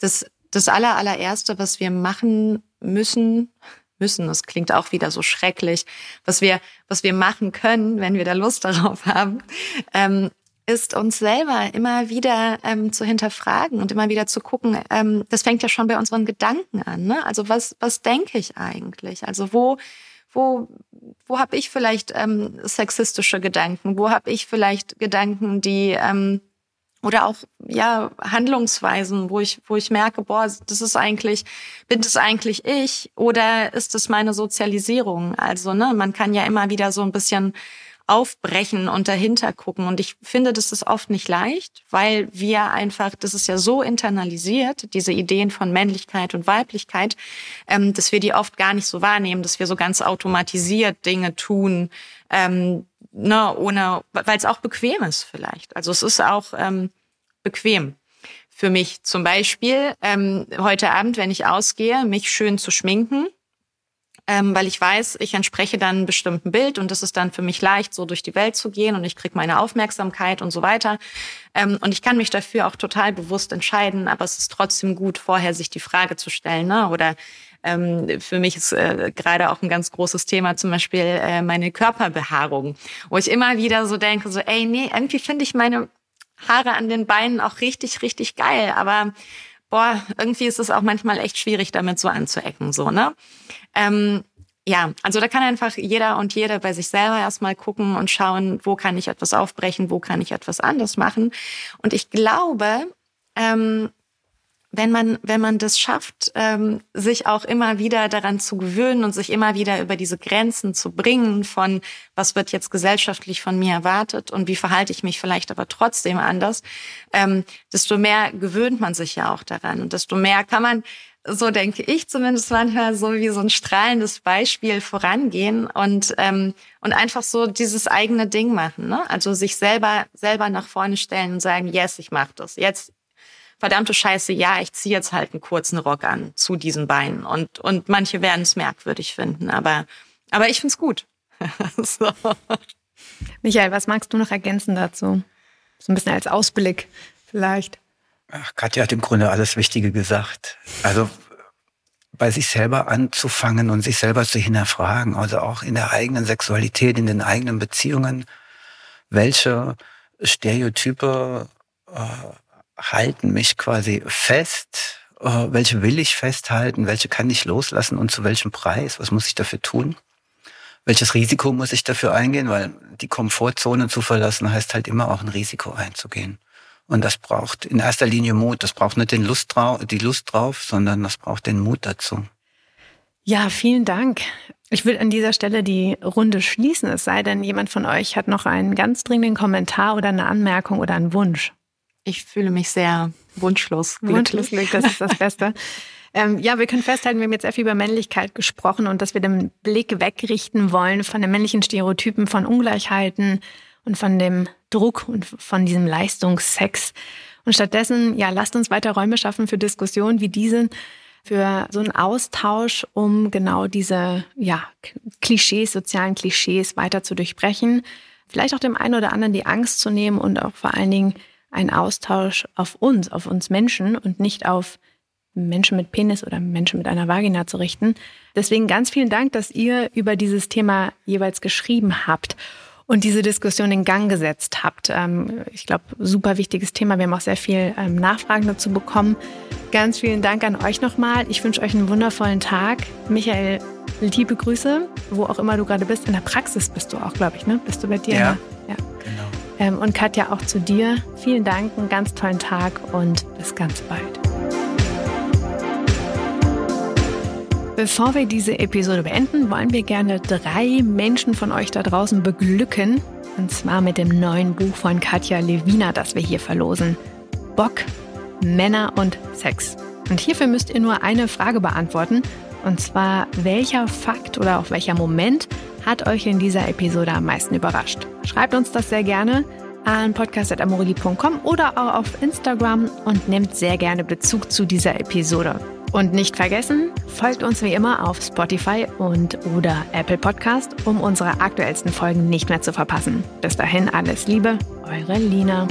Speaker 3: das, das aller, allererste, was wir machen müssen, müssen. Das klingt auch wieder so schrecklich. Was wir, was wir machen können, wenn wir da Lust darauf haben, ähm, ist uns selber immer wieder ähm, zu hinterfragen und immer wieder zu gucken. Ähm, das fängt ja schon bei unseren Gedanken an. Ne? Also was, was denke ich eigentlich? Also wo, wo, wo habe ich vielleicht ähm, sexistische Gedanken? Wo habe ich vielleicht Gedanken, die ähm, oder auch ja Handlungsweisen, wo ich wo ich merke, boah, das ist eigentlich bin das eigentlich ich oder ist es meine Sozialisierung? Also ne, man kann ja immer wieder so ein bisschen aufbrechen und dahinter gucken. Und ich finde, das ist oft nicht leicht, weil wir einfach, das ist ja so internalisiert, diese Ideen von Männlichkeit und Weiblichkeit, ähm, dass wir die oft gar nicht so wahrnehmen, dass wir so ganz automatisiert Dinge tun, ähm, ne, ohne, weil es auch bequem ist vielleicht. Also es ist auch ähm, bequem für mich zum Beispiel ähm, heute Abend, wenn ich ausgehe, mich schön zu schminken ähm, weil ich weiß, ich entspreche dann einem bestimmten Bild und es ist dann für mich leicht, so durch die Welt zu gehen und ich kriege meine Aufmerksamkeit und so weiter. Ähm, und ich kann mich dafür auch total bewusst entscheiden, aber es ist trotzdem gut, vorher sich die Frage zu stellen. Ne? Oder ähm, für mich ist äh, gerade auch ein ganz großes Thema zum Beispiel äh, meine Körperbehaarung, wo ich immer wieder so denke, so, ey, nee, irgendwie finde ich meine Haare an den Beinen auch richtig, richtig geil, aber boah, irgendwie ist es auch manchmal echt schwierig, damit so anzuecken, so, ne? Ähm, ja, also da kann einfach jeder und jede bei sich selber erstmal gucken und schauen, wo kann ich etwas aufbrechen, wo kann ich etwas anders machen. Und ich glaube, ähm, wenn man, wenn man das schafft, ähm, sich auch immer wieder daran zu gewöhnen und sich immer wieder über diese Grenzen zu bringen von, was wird jetzt gesellschaftlich von mir erwartet und wie verhalte ich mich vielleicht aber trotzdem anders, ähm, desto mehr gewöhnt man sich ja auch daran und desto mehr kann man, so denke ich zumindest manchmal, so wie so ein strahlendes Beispiel vorangehen und, ähm, und einfach so dieses eigene Ding machen. Ne? Also sich selber, selber nach vorne stellen und sagen, yes, ich mache das. Jetzt verdammte Scheiße, ja, ich ziehe jetzt halt einen kurzen Rock an zu diesen Beinen. Und, und manche werden es merkwürdig finden, aber, aber ich find's gut. [laughs] so.
Speaker 2: Michael, was magst du noch ergänzen dazu? So ein bisschen als Ausblick vielleicht.
Speaker 1: Ach, Katja hat im Grunde alles Wichtige gesagt. Also bei sich selber anzufangen und sich selber zu hinterfragen, also auch in der eigenen Sexualität, in den eigenen Beziehungen, welche Stereotype äh, halten mich quasi fest? Äh, welche will ich festhalten? Welche kann ich loslassen und zu welchem Preis? Was muss ich dafür tun? Welches Risiko muss ich dafür eingehen? Weil die Komfortzone zu verlassen heißt halt immer auch ein Risiko einzugehen. Und das braucht in erster Linie Mut. Das braucht nicht den Lust drauf, die Lust drauf, sondern das braucht den Mut dazu.
Speaker 2: Ja, vielen Dank. Ich will an dieser Stelle die Runde schließen, es sei denn, jemand von euch hat noch einen ganz dringenden Kommentar oder eine Anmerkung oder einen Wunsch.
Speaker 3: Ich fühle mich sehr wunschlos.
Speaker 2: Wunschlos das ist das [laughs] Beste. ähm, ja, wir können festhalten, wir haben jetzt sehr viel über Männlichkeit gesprochen und dass wir den Blick wegrichten wollen von den männlichen Stereotypen, von Ungleichheiten und von dem Druck und von diesem Leistungssex. Und stattdessen, ja, lasst uns weiter Räume schaffen für Diskussionen wie diese, für so einen Austausch, um genau diese, ja, Klischees, sozialen Klischees weiter zu durchbrechen. Vielleicht auch dem einen oder anderen die Angst zu nehmen und auch vor allen Dingen ein Austausch auf uns, auf uns Menschen und nicht auf Menschen mit Penis oder Menschen mit einer Vagina zu richten. Deswegen ganz vielen Dank, dass ihr über dieses Thema jeweils geschrieben habt und diese Diskussion in Gang gesetzt habt. Ähm, ich glaube, super wichtiges Thema. Wir haben auch sehr viel ähm, Nachfragen dazu bekommen. Ganz vielen Dank an euch nochmal. Ich wünsche euch einen wundervollen Tag. Michael, liebe Grüße, wo auch immer du gerade bist. In der Praxis bist du auch, glaube ich, ne? Bist du bei dir?
Speaker 1: Ja. ja. Genau.
Speaker 2: Ähm, und Katja, auch zu dir. Vielen Dank, einen ganz tollen Tag und bis ganz bald. Bevor wir diese Episode beenden, wollen wir gerne drei Menschen von euch da draußen beglücken. Und zwar mit dem neuen Buch von Katja Lewina, das wir hier verlosen. Bock, Männer und Sex. Und hierfür müsst ihr nur eine Frage beantworten. Und zwar, welcher Fakt oder auch welcher Moment hat euch in dieser Episode am meisten überrascht? Schreibt uns das sehr gerne an podcast.amorelli.com oder auch auf Instagram und nehmt sehr gerne Bezug zu dieser Episode. Und nicht vergessen, folgt uns wie immer auf Spotify und oder Apple Podcast, um unsere aktuellsten Folgen nicht mehr zu verpassen. Bis dahin alles Liebe, eure Lina.